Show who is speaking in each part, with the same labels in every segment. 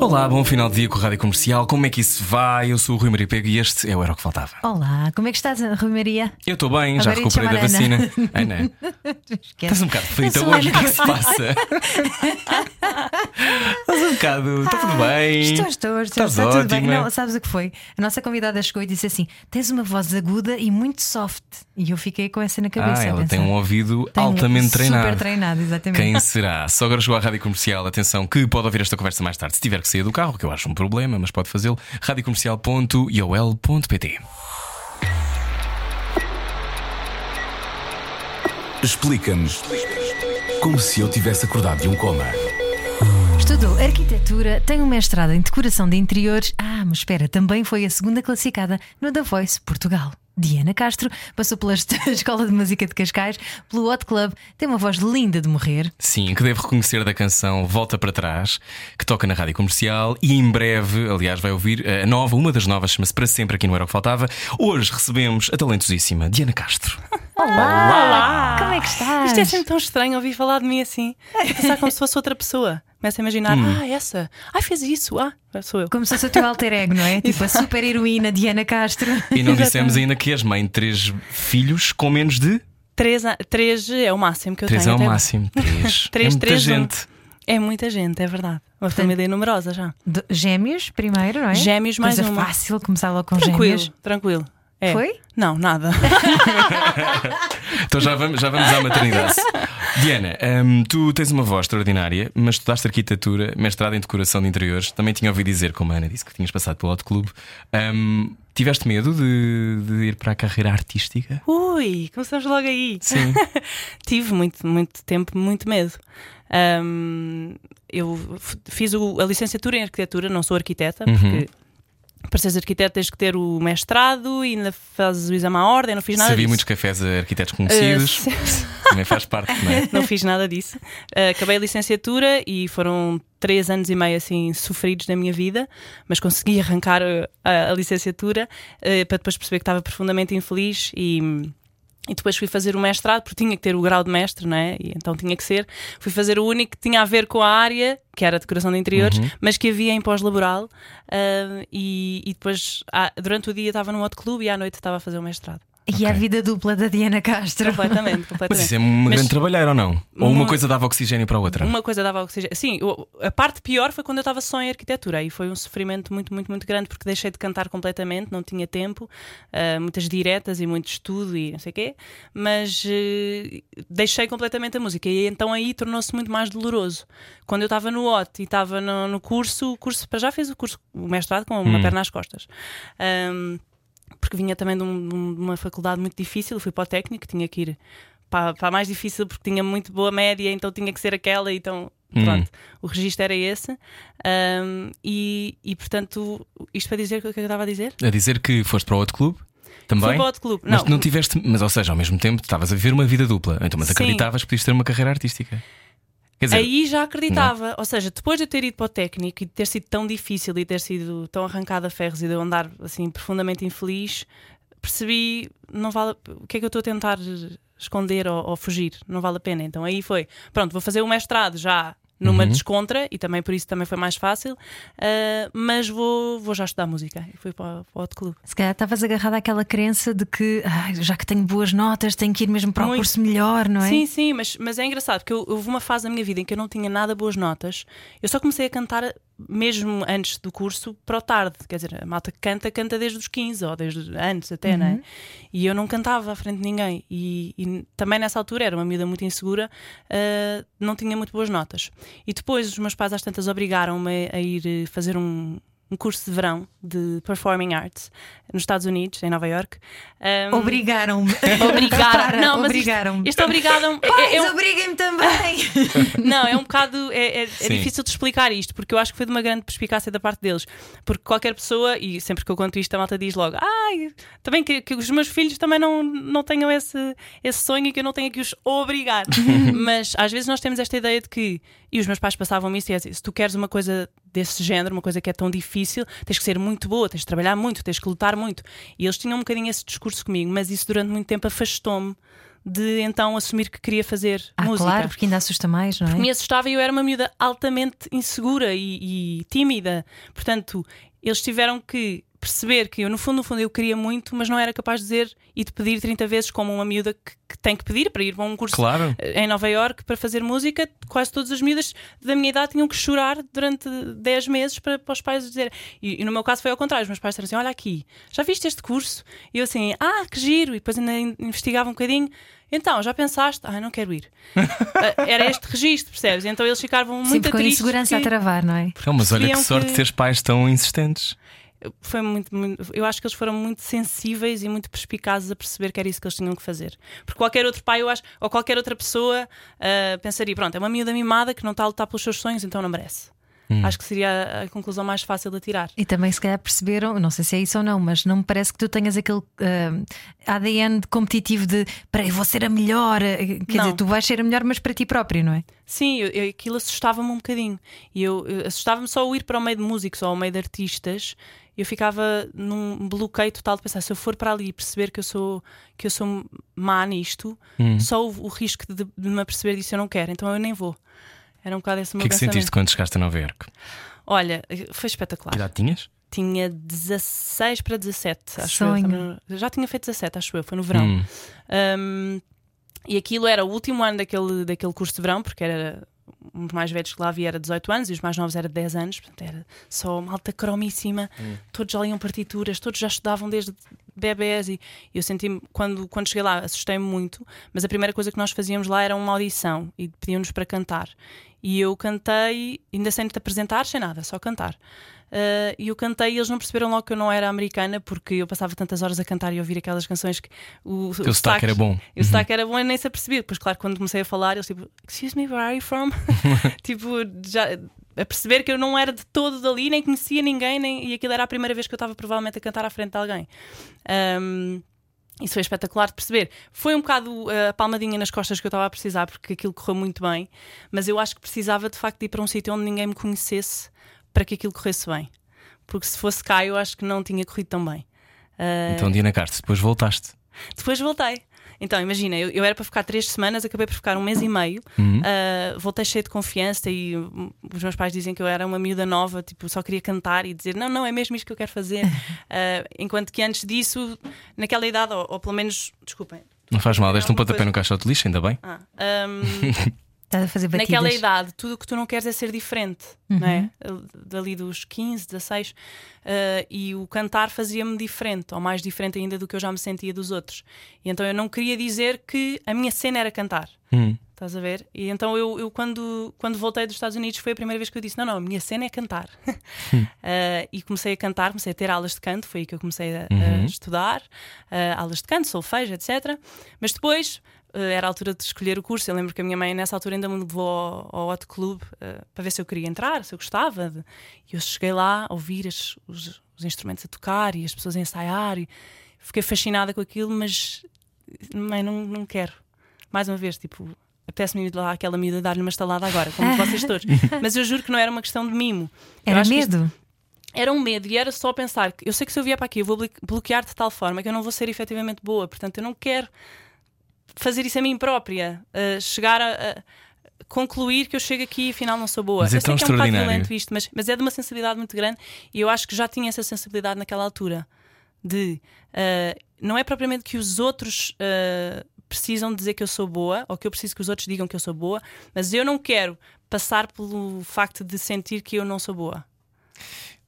Speaker 1: Olá, bom final de dia com a Rádio Comercial. Como é que isso vai? Eu sou o Rui Maria Pego e este é o Era o que Faltava.
Speaker 2: Olá, como é que estás, Rui Maria?
Speaker 1: Eu estou bem, já recuperei da vacina. Ana, estás um bocado frita hoje, o que é que se passa? estás um bocado, está tudo bem?
Speaker 2: Estou, estou, estou,
Speaker 1: Estás
Speaker 2: está tudo bem. Não, sabes o que foi? A nossa convidada chegou e disse assim: tens uma voz aguda e muito soft. E eu fiquei com essa na cabeça.
Speaker 1: Ah, ela tem um ouvido
Speaker 2: "Tem um
Speaker 1: altamente treinado.
Speaker 2: Super treinado, exatamente.
Speaker 1: Quem será? Se agora chegou à Rádio Comercial, atenção que pode ouvir esta conversa mais tarde. Se tiver que sair do carro, que eu acho um problema, mas pode fazê-lo. radiocomercial.iol.pt
Speaker 3: Explica-nos como se eu tivesse acordado de um coma.
Speaker 2: Estudou arquitetura, tem um mestrado em decoração de interiores. Ah, mas espera, também foi a segunda classificada no The Voice Portugal. Diana Castro passou pela Escola de Música de Cascais, pelo Hot Club, tem uma voz linda de morrer.
Speaker 1: Sim, que devo reconhecer da canção Volta para Trás, que toca na rádio comercial e em breve, aliás, vai ouvir a nova, uma das novas, chama-se Para Sempre Aqui no Era o que Faltava. Hoje recebemos a talentosíssima Diana Castro.
Speaker 2: Olá! Como é que estás?
Speaker 4: Isto é sempre tão estranho ouvir falar de mim assim. E Pensar como se fosse outra pessoa. Começa a imaginar,
Speaker 1: Hum.
Speaker 4: ah, essa, ah, fez isso, ah, sou eu.
Speaker 2: Como se fosse o teu alter ego, não é? Tipo a super heroína Diana Castro.
Speaker 1: E não dissemos ainda que és mãe de três filhos com menos de.
Speaker 4: Três, a- três é o máximo que eu
Speaker 1: Três é
Speaker 4: tenho.
Speaker 1: o
Speaker 4: até-
Speaker 1: máximo. Três.
Speaker 4: Três,
Speaker 1: é muita
Speaker 4: três, um.
Speaker 1: gente.
Speaker 4: É muita gente, é verdade. Uma família numerosa já.
Speaker 2: De- Gêmeos, primeiro, não é?
Speaker 4: Gêmeos mais
Speaker 2: Coisa
Speaker 4: uma.
Speaker 2: fácil começar logo com
Speaker 4: Tranquilo,
Speaker 2: gêmeos.
Speaker 4: tranquilo. É.
Speaker 2: Foi?
Speaker 4: Não, nada.
Speaker 1: Então já vamos, já vamos à maternidade. Diana, hum, tu tens uma voz extraordinária, mas estudaste arquitetura, mestrado em decoração de interiores. Também tinha ouvido dizer, como a Ana disse, que tinhas passado pelo Hot Clube. Hum, tiveste medo de, de ir para a carreira artística?
Speaker 4: Ui, começamos logo aí.
Speaker 1: Sim.
Speaker 4: Tive muito, muito tempo, muito medo. Ahm, eu f- fiz o- a licenciatura em arquitetura, não sou arquiteta,
Speaker 1: Uhum.
Speaker 4: porque para seres arquiteto tens que ter o mestrado e ainda fazes o exame à ordem, não fiz nada
Speaker 1: Sabia
Speaker 4: disso.
Speaker 1: muitos cafés a arquitetos conhecidos.
Speaker 4: Uh,
Speaker 1: Também faz parte, não é?
Speaker 4: não fiz nada disso. Uh, acabei a licenciatura e foram três anos e meio assim sofridos na minha vida, mas consegui arrancar uh, a, a licenciatura uh, para depois perceber que estava profundamente infeliz e. E depois fui fazer o mestrado, porque tinha que ter o grau de mestre, não é? E então tinha que ser. Fui fazer o único que tinha a ver com a área, que era a decoração de interiores, mas que havia em pós-laboral. uh, e, e depois, ah, durante o dia, estava no outro clube e à noite estava a fazer o mestrado.
Speaker 2: E a vida dupla da Diana Castro.
Speaker 4: Completamente, completamente.
Speaker 1: Mas isso é uma
Speaker 4: Mas-
Speaker 1: grande trabalheira ou não? Ou uma
Speaker 4: Uma-
Speaker 1: coisa dava oxigênio para a outra?
Speaker 4: Uma coisa dava oxigênio. Sim, a parte pior foi quando eu estava só em arquitetura. Aí foi um sofrimento muito, muito, muito grande porque deixei de cantar completamente, não tinha tempo, ah, muitas diretas e muito estudo e não sei o quê, mas eh, deixei completamente a música. E então aí tornou-se muito mais doloroso. Quando eu estava no OT e estava no, no curso, o curso, para já fiz o curso, o mestrado com uma perna às costas. Ahm, porque vinha também de, um- de um- uma faculdade muito difícil, fui para o técnico, tinha que ir para, para a mais difícil porque tinha muito boa média, então tinha que ser aquela, então pronto, o registro era esse. Ahm, e, e portanto, isto para dizer o que é que eu estava a dizer?
Speaker 1: A dizer que foste para outro clube? Também?
Speaker 4: Fui para outro clube.
Speaker 1: Mas
Speaker 4: Não,
Speaker 1: não tiveste, mas ou seja, ao mesmo tempo estavas a viver uma vida dupla. Então, mas
Speaker 4: Sim.
Speaker 1: acreditavas que podias ter uma carreira artística. Dizer,
Speaker 4: Aí já acreditava, ou seja, depois de eu ter ido para o técnico e de ter sido tão difícil e ter sido tão arrancada a ferros e de eu andar assim profundamente infeliz, percebi não vale o que é que eu estou a tentar esconder ou, ou fugir, não vale a pena. Então aí foi, pronto, vou fazer o mestrado já numa
Speaker 1: Uhum.
Speaker 4: descontra e também por isso também foi mais fácil, ah, mas vou, vou já estudar música e fui para, o- para o outro clube.
Speaker 2: Se calhar estavas agarrada àquela crença de que "Ai, já que tenho boas notas, tenho que ir mesmo para o
Speaker 4: Muito.
Speaker 2: curso melhor, não é?
Speaker 4: Sim, sim, mas, mas é engraçado porque eu, houve uma fase da minha vida em que eu não tinha nada boas notas. Eu só comecei a cantar mesmo antes do curso para o tarde. Quer dizer, a malta que canta, canta desde os 15 ou desde antes até, não é? E eu não cantava à frente de ninguém. E, e também nessa altura era uma miúda muito insegura, ah, não tinha muito boas notas. E depois os meus pais às tantas obrigaram-me a ir fazer um. Um curso de verão de Performing Arts nos Estados Unidos, em Nova York. Um,
Speaker 2: Obrigaram-me.
Speaker 4: Obrigaram. Não, mas isto,
Speaker 2: Obrigaram-me.
Speaker 4: este obrigaram é,
Speaker 2: Pais,
Speaker 4: é um-
Speaker 2: obriguem-me também!
Speaker 4: não, é um bocado. É, é- é difícil de explicar isto, porque eu acho que foi de uma grande perspicácia da parte deles. Porque qualquer pessoa, e sempre que eu conto isto, a malta diz logo: Ai, também que, que os meus filhos também não, não tenham esse, esse sonho e que eu não tenha que os obrigar. Mas às vezes nós temos esta ideia de que. E os meus pais passavam isso e é assim, se tu queres uma coisa desse género, uma coisa que é tão difícil, tens que ser muito boa, tens de trabalhar muito, tens que lutar muito. E eles tinham um bocadinho esse discurso comigo, mas isso durante muito tempo afastou-me de então assumir que queria fazer
Speaker 2: Ah,
Speaker 4: música
Speaker 2: claro, porque ainda assusta mais, não é?
Speaker 4: me assustava e eu era uma miúda altamente insegura e, e tímida. Portanto, eles tiveram que perceber que eu, no fundo, no fundo, eu queria muito, mas não era capaz de dizer e de pedir 30 vezes como uma miúda que, que tem que pedir para ir para um curso
Speaker 1: Claro.
Speaker 4: eh, em Nova York para fazer música. Quase todas as miúdas da minha idade tinham que chorar durante 10 meses para, para os pais dizer. E, e no meu caso foi ao contrário. Os meus pais disseram assim: Olha aqui, já viste este curso? E eu assim: Ah, que giro. E depois ainda in- investigava um bocadinho. Então, já pensaste? Ah, não quero ir. Ah, Era este registro, percebes? Então eles ficavam muito
Speaker 2: Sempre com a insegurança a
Speaker 4: que-
Speaker 2: travar, não é?
Speaker 1: Não, mas olha que sorte
Speaker 4: que-
Speaker 1: teres pais tão insistentes.
Speaker 4: Foi muito, muito- eu acho que eles foram muito sensíveis e muito perspicazes a perceber que era isso que eles tinham que fazer. Porque qualquer outro pai, eu acho, ou qualquer outra pessoa ah, pensaria: pronto, é uma miúda mimada que não está a lutar pelos seus sonhos, então não merece. Acho que seria a, conclusão mais fácil de tirar.
Speaker 2: E também, se calhar, perceberam, não sei se é isso ou não, mas não me parece que tu tenhas aquele ah, ADN competitivo de para eu vou ser a melhor. eh, Quer
Speaker 4: Não.
Speaker 2: dizer, tu vais ser a melhor, mas para ti próprio, não é?
Speaker 4: Sim, eu, eu- aquilo assustava-me um bocadinho. E eu, eu- assustava-me só o ir para o meio de músicos ou ao meio de artistas. Eu ficava num bloqueio total de pensar: se eu for para ali e perceber que eu sou, que eu sou má nisto, só o, o risco de, de me aperceber disso eu não quero, então eu nem vou. Era um bocado esse o
Speaker 1: O
Speaker 4: meu
Speaker 1: que é que sentiste quando chegaste a Nova Iorque?
Speaker 4: Olha, foi
Speaker 1: Que
Speaker 4: espetacular.
Speaker 1: idade tinhas?
Speaker 4: Tinha 16 para 17, acho
Speaker 2: Sonho.
Speaker 4: eu. Já tinha feito 17, acho eu, foi no verão.
Speaker 1: Hum.
Speaker 4: Um, e aquilo era o último ano daquele, daquele curso de verão, porque era os mais velhos que lá havia era 18 anos e os mais novos era 10 anos, portanto era só uma alta cromíssima, todos já liam partituras, todos já estudavam desde bebés e eu senti-me, quando, quando cheguei lá, assustei-me muito, mas a primeira coisa que nós fazíamos lá era uma audição e pediam-nos para cantar. E eu cantei, ainda sem te apresentar, sem nada, só cantar. Uh, e eu cantei e eles não perceberam logo que eu não era americana porque eu passava tantas horas a cantar e ouvir aquelas canções que o,
Speaker 1: teu sotaque era bom.
Speaker 4: o sotaque era bom e nem se apercebia. Depois, claro, quando comecei a falar, eles tipo, Excuse me, where are you from? tipo, já a perceber que eu não era de todo dali, nem conhecia ninguém, nem, e aquilo era a primeira vez que eu estava provavelmente a cantar à frente de alguém. Um, isso foi espetacular de perceber. Foi um bocado uh, a palmadinha nas costas que eu estava a precisar, porque aquilo correu muito bem, mas eu acho que precisava de facto de ir para um sítio onde ninguém me conhecesse para que aquilo corresse bem. Porque se fosse cá, eu acho que não tinha corrido tão bem. Uh,
Speaker 1: Então, Diana Castro, depois voltaste.
Speaker 4: depois voltei. Então, imagina, eu, eu era para ficar três semanas, acabei por ficar um mês e meio.
Speaker 1: Uhum.
Speaker 4: Uh, voltei cheio de confiança e os meus pais dizem que eu era uma miúda nova, tipo, só queria cantar e dizer não, não, é mesmo isto que eu quero fazer. Uh, enquanto que antes disso, naquela idade, ou, ou pelo menos, desculpem.
Speaker 1: Não faz mal, deste um pontapé
Speaker 4: coisa.
Speaker 1: no caixote de lixo, ainda bem.
Speaker 4: Ah, hum,
Speaker 2: Estás a fazer batidas.
Speaker 4: naquela idade, tudo o que tu não queres é ser diferente, não é? Dali dos 15, 16, uh, e o cantar fazia-me diferente, ou mais diferente ainda do que eu já me sentia dos outros. E então eu não queria dizer que a minha cena era cantar.
Speaker 1: Hum.
Speaker 4: Estás a ver? E então eu, eu quando, quando voltei dos Estados Unidos foi a primeira vez que eu disse: não, não, a minha cena é cantar. Uh, e comecei a cantar, comecei a ter aulas de canto, foi aí que eu comecei a, a estudar, uh, aulas de canto, solfejo, etc. Mas depois era a altura de escolher o curso. Eu lembro que a minha mãe nessa altura ainda me levou ao, ao Hot Club uh, para ver se eu queria entrar, se eu gostava. de- E eu cheguei lá a ouvir as- os, os instrumentos a tocar e as pessoas a ensaiar. E fiquei fascinada com aquilo, mas mãe, não, não quero. Mais uma vez, tipo, apetece-me ir lá àquela miúda dar-lhe uma estalada agora, como vocês todos. Mas eu juro que não era uma questão de mimo.
Speaker 2: Era
Speaker 4: isto-
Speaker 2: medo?
Speaker 4: era um medo e era só pensar que eu sei que se eu vier para aqui eu vou blo- bloquear de tal forma que eu não vou ser efetivamente boa, portanto eu não quero fazer isso a mim própria, uh, chegar a, a concluir que eu chego aqui e afinal não sou boa.
Speaker 1: Mas é
Speaker 4: eu sei
Speaker 1: tão
Speaker 4: que é um bocado violento isto, mas, mas é de uma sensibilidade muito grande e eu acho que já tinha essa sensibilidade naquela altura de uh, não é propriamente que os outros uh, precisam dizer que eu sou boa ou que eu preciso que os outros digam que eu sou boa, mas eu não quero passar pelo facto de sentir que eu não sou boa.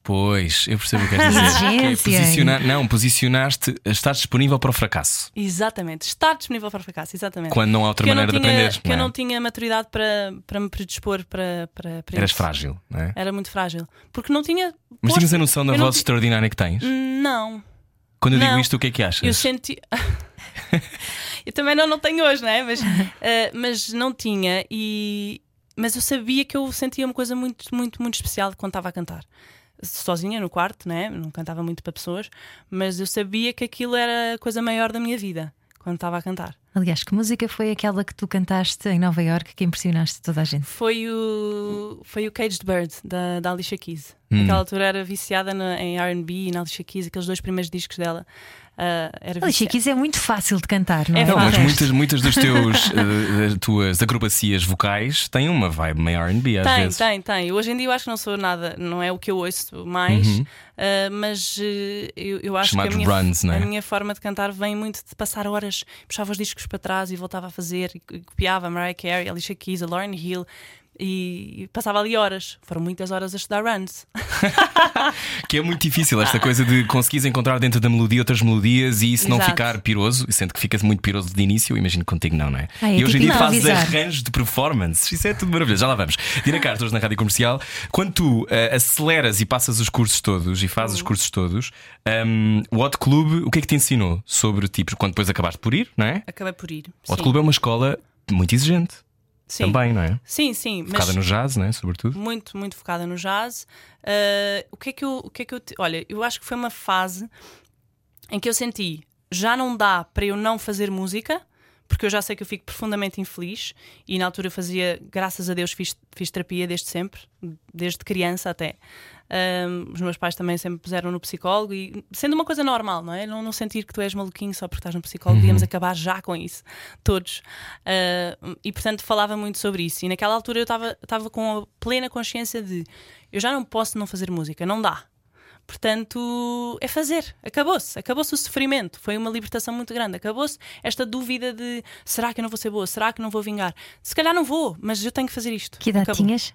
Speaker 1: Pois, eu percebo o que queres dizer. Que é posicionar, não, posicionaste, estás disponível para o fracasso.
Speaker 4: Exatamente, estar disponível para o fracasso, exatamente.
Speaker 1: Quando não há outra
Speaker 4: que
Speaker 1: maneira de
Speaker 4: tinha,
Speaker 1: aprender.
Speaker 4: Que
Speaker 1: não
Speaker 4: eu
Speaker 1: é?
Speaker 4: não tinha maturidade para, para me predispor para, para, para
Speaker 1: Eras
Speaker 4: isso.
Speaker 1: frágil, não é?
Speaker 4: Era muito frágil. Porque não tinha.
Speaker 1: Mas tinhas a noção da voz extraordinária que tens?
Speaker 4: Não.
Speaker 1: Quando eu digo
Speaker 4: não.
Speaker 1: isto, o que é que achas?
Speaker 4: Eu senti. eu também não, não tenho hoje, não é? Mas, eh, mas não tinha e. Mas eu sabia que eu sentia uma coisa muito, muito, muito especial quando estava a cantar. Sozinha no quarto, né? não cantava muito para pessoas, mas eu sabia que aquilo era a coisa maior da minha vida quando estava a cantar.
Speaker 2: Aliás, que música foi aquela que tu cantaste em Nova Iorque que impressionaste toda a gente?
Speaker 4: Foi o, foi o Caged Bird da, da Alicia Keys.
Speaker 1: Hum.
Speaker 4: Naquela altura era viciada na- em RB e na Alicia Keys, aqueles dois primeiros discos dela. Ah, era
Speaker 2: é muito fácil de cantar, não é?
Speaker 4: É
Speaker 1: Não, mas muitas, muitas dos teus, eh, das tuas acrobacias vocais têm uma vibe meio RB às
Speaker 4: Tem,
Speaker 1: vezes.
Speaker 4: tem, tem. Hoje em dia eu acho que não sou nada, não é o que eu ouço mais,
Speaker 1: Uhum.
Speaker 4: ah, mas eh, eu, eu acho
Speaker 1: Chamados
Speaker 4: que a minha,
Speaker 1: runs, não é?
Speaker 4: a minha forma de cantar vem muito de passar horas, puxava os discos para trás e voltava a fazer, e, copiava Mariah Carey, Alicia Keys, a Lauryn Hill. E, passava ali horas, foram muitas horas a estudar runs.
Speaker 1: Que é muito difícil esta coisa de conseguires encontrar dentro da melodia outras melodias e isso não
Speaker 4: Exato.
Speaker 1: ficar piroso, sendo que fica muito piroso de início, imagino que contigo não, não é?
Speaker 2: Ah, é
Speaker 1: e hoje em
Speaker 2: tipo
Speaker 1: dia fazes arranjos de performance, isso é tudo maravilhoso, já lá vamos. Dina Carlos na Rádio Comercial, quando tu eh, aceleras e passas os cursos todos e fazes
Speaker 4: Uhum.
Speaker 1: os cursos todos, um, o Hot Club, o que é que te ensinou sobre tipo, quando depois acabaste por ir, não é?
Speaker 4: Acabei por ir.
Speaker 1: O Hot. Club é uma escola muito exigente
Speaker 4: Sim.
Speaker 1: também, não é?
Speaker 4: Sim, sim.
Speaker 1: Focada
Speaker 4: mas
Speaker 1: no jazz, não é? Sobretudo.
Speaker 4: muito, muito focada no jazz. Uh, o que é que eu, o que é que eu olha, eu acho que foi uma fase em que eu senti já não dá para eu não fazer música, porque eu já sei que eu fico profundamente infeliz e na altura eu fazia, graças a Deus, fiz, fiz terapia desde sempre, desde criança até. Um, os meus pais também sempre puseram no psicólogo e sendo uma coisa normal, não é? Não, não sentir que tu és maluquinho só porque estás no psicólogo, devíamos acabar já com isso, todos. Uh, e portanto falava muito sobre isso. E naquela altura eu estava estava com a plena consciência de eu já não posso não fazer música, não dá. Portanto, é fazer. Acabou-se. Acabou-se o sofrimento. Foi uma libertação muito grande. Acabou-se esta dúvida de será que eu não vou ser boa? Será que não vou vingar? Se calhar não vou, mas eu tenho que fazer isto.
Speaker 2: Que idade
Speaker 4: Acabou.
Speaker 2: tinhas?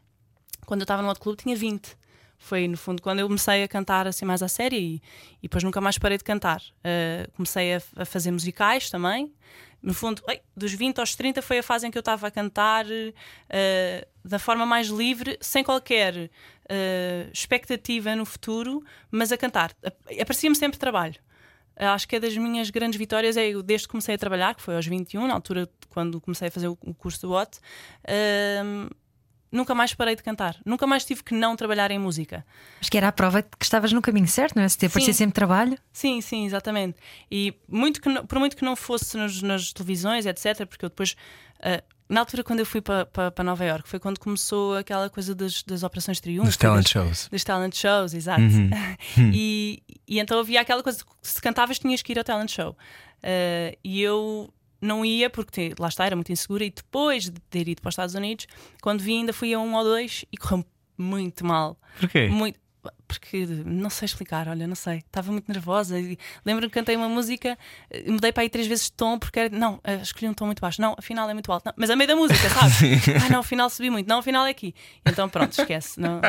Speaker 4: Quando eu estava no outro clube tinha 20. Foi, no fundo, quando eu comecei a cantar assim mais à série e, e depois nunca mais parei de cantar. Uh, comecei a, a fazer musicais também. No fundo, ei, dos 20 aos 30 foi a fase em que eu estava a cantar uh, da forma mais livre, sem qualquer uh, expectativa no futuro, mas a cantar. Aparecia-me sempre trabalho. Acho que é das minhas grandes vitórias é eu, desde que comecei a trabalhar, que foi aos 21, na altura quando comecei a fazer o, curso do OT, uh, nunca mais parei de cantar. Nunca mais tive que não trabalhar em música.
Speaker 2: Acho que era a prova de que estavas no caminho certo, não é? Se te aparecia sempre trabalho.
Speaker 4: Sim, sim, exatamente. E muito que não- por muito que não fosse nos- nas televisões, etc., porque eu depois, ah, na altura quando eu fui para pa, pa Nova York, foi quando começou aquela coisa das, das Operações Triunfo.
Speaker 1: Nos talent
Speaker 4: das-
Speaker 1: shows.
Speaker 4: dos talent shows, exato.
Speaker 1: Uhum.
Speaker 4: e, e então havia aquela coisa que se cantavas tinhas que ir ao talent show. Uh, e eu não ia porque lá está, era muito insegura. E depois de ter ido para os Estados Unidos, quando vi, ainda fui a um ou dois e correu muito mal.
Speaker 1: Porquê?
Speaker 4: Muito. Porque não sei explicar, olha, não sei. Estava muito nervosa. e Lembro-me que cantei uma música, eh, mudei para aí três vezes de tom, porque era, não, eh, escolhi um tom muito baixo. Não, afinal é muito alto. Não, mas a meio da música, sabe? ah, não, afinal subi muito. Não, afinal é aqui. Então pronto, esquece. Não,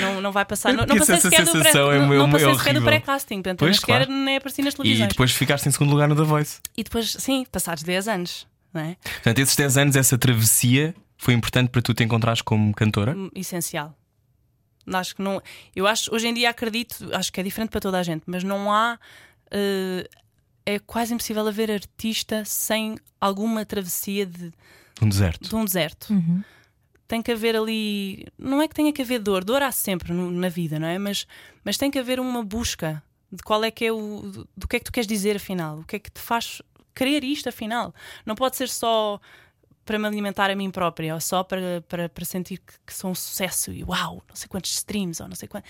Speaker 4: não, não vai passar. Não, não passei
Speaker 1: essa
Speaker 4: sequer do pré-
Speaker 1: é
Speaker 4: não,
Speaker 1: uma-
Speaker 4: não
Speaker 1: é
Speaker 4: passei sequer do pré-casting. Portanto,
Speaker 1: Pois,
Speaker 4: nem sequer
Speaker 1: claro.
Speaker 4: nem apareci nas
Speaker 1: E
Speaker 4: televisões.
Speaker 1: depois ficaste em segundo lugar no The Voice.
Speaker 4: E depois, sim, passados 10 anos, não é?
Speaker 1: Portanto, esses 10 anos, essa travessia foi importante para tu te encontrares como cantora?
Speaker 4: Hum, essencial. Acho que não. Eu acho, hoje em dia acredito, acho que é diferente para toda a gente, mas não há. eh, é quase impossível haver artista sem alguma travessia de,
Speaker 1: Um deserto.
Speaker 4: de um deserto.
Speaker 2: Uhum.
Speaker 4: Tem que haver ali. Não é que tenha que haver dor, dor há sempre no- na vida, não é? Mas, mas tem que haver uma busca de qual é que é o. do- do que é que tu queres dizer afinal, o que é que te faz querer isto afinal. Não pode ser só para me alimentar a mim própria ou só para, para, para sentir que, que sou um sucesso e uau, não sei quantos streams ou não sei quanto.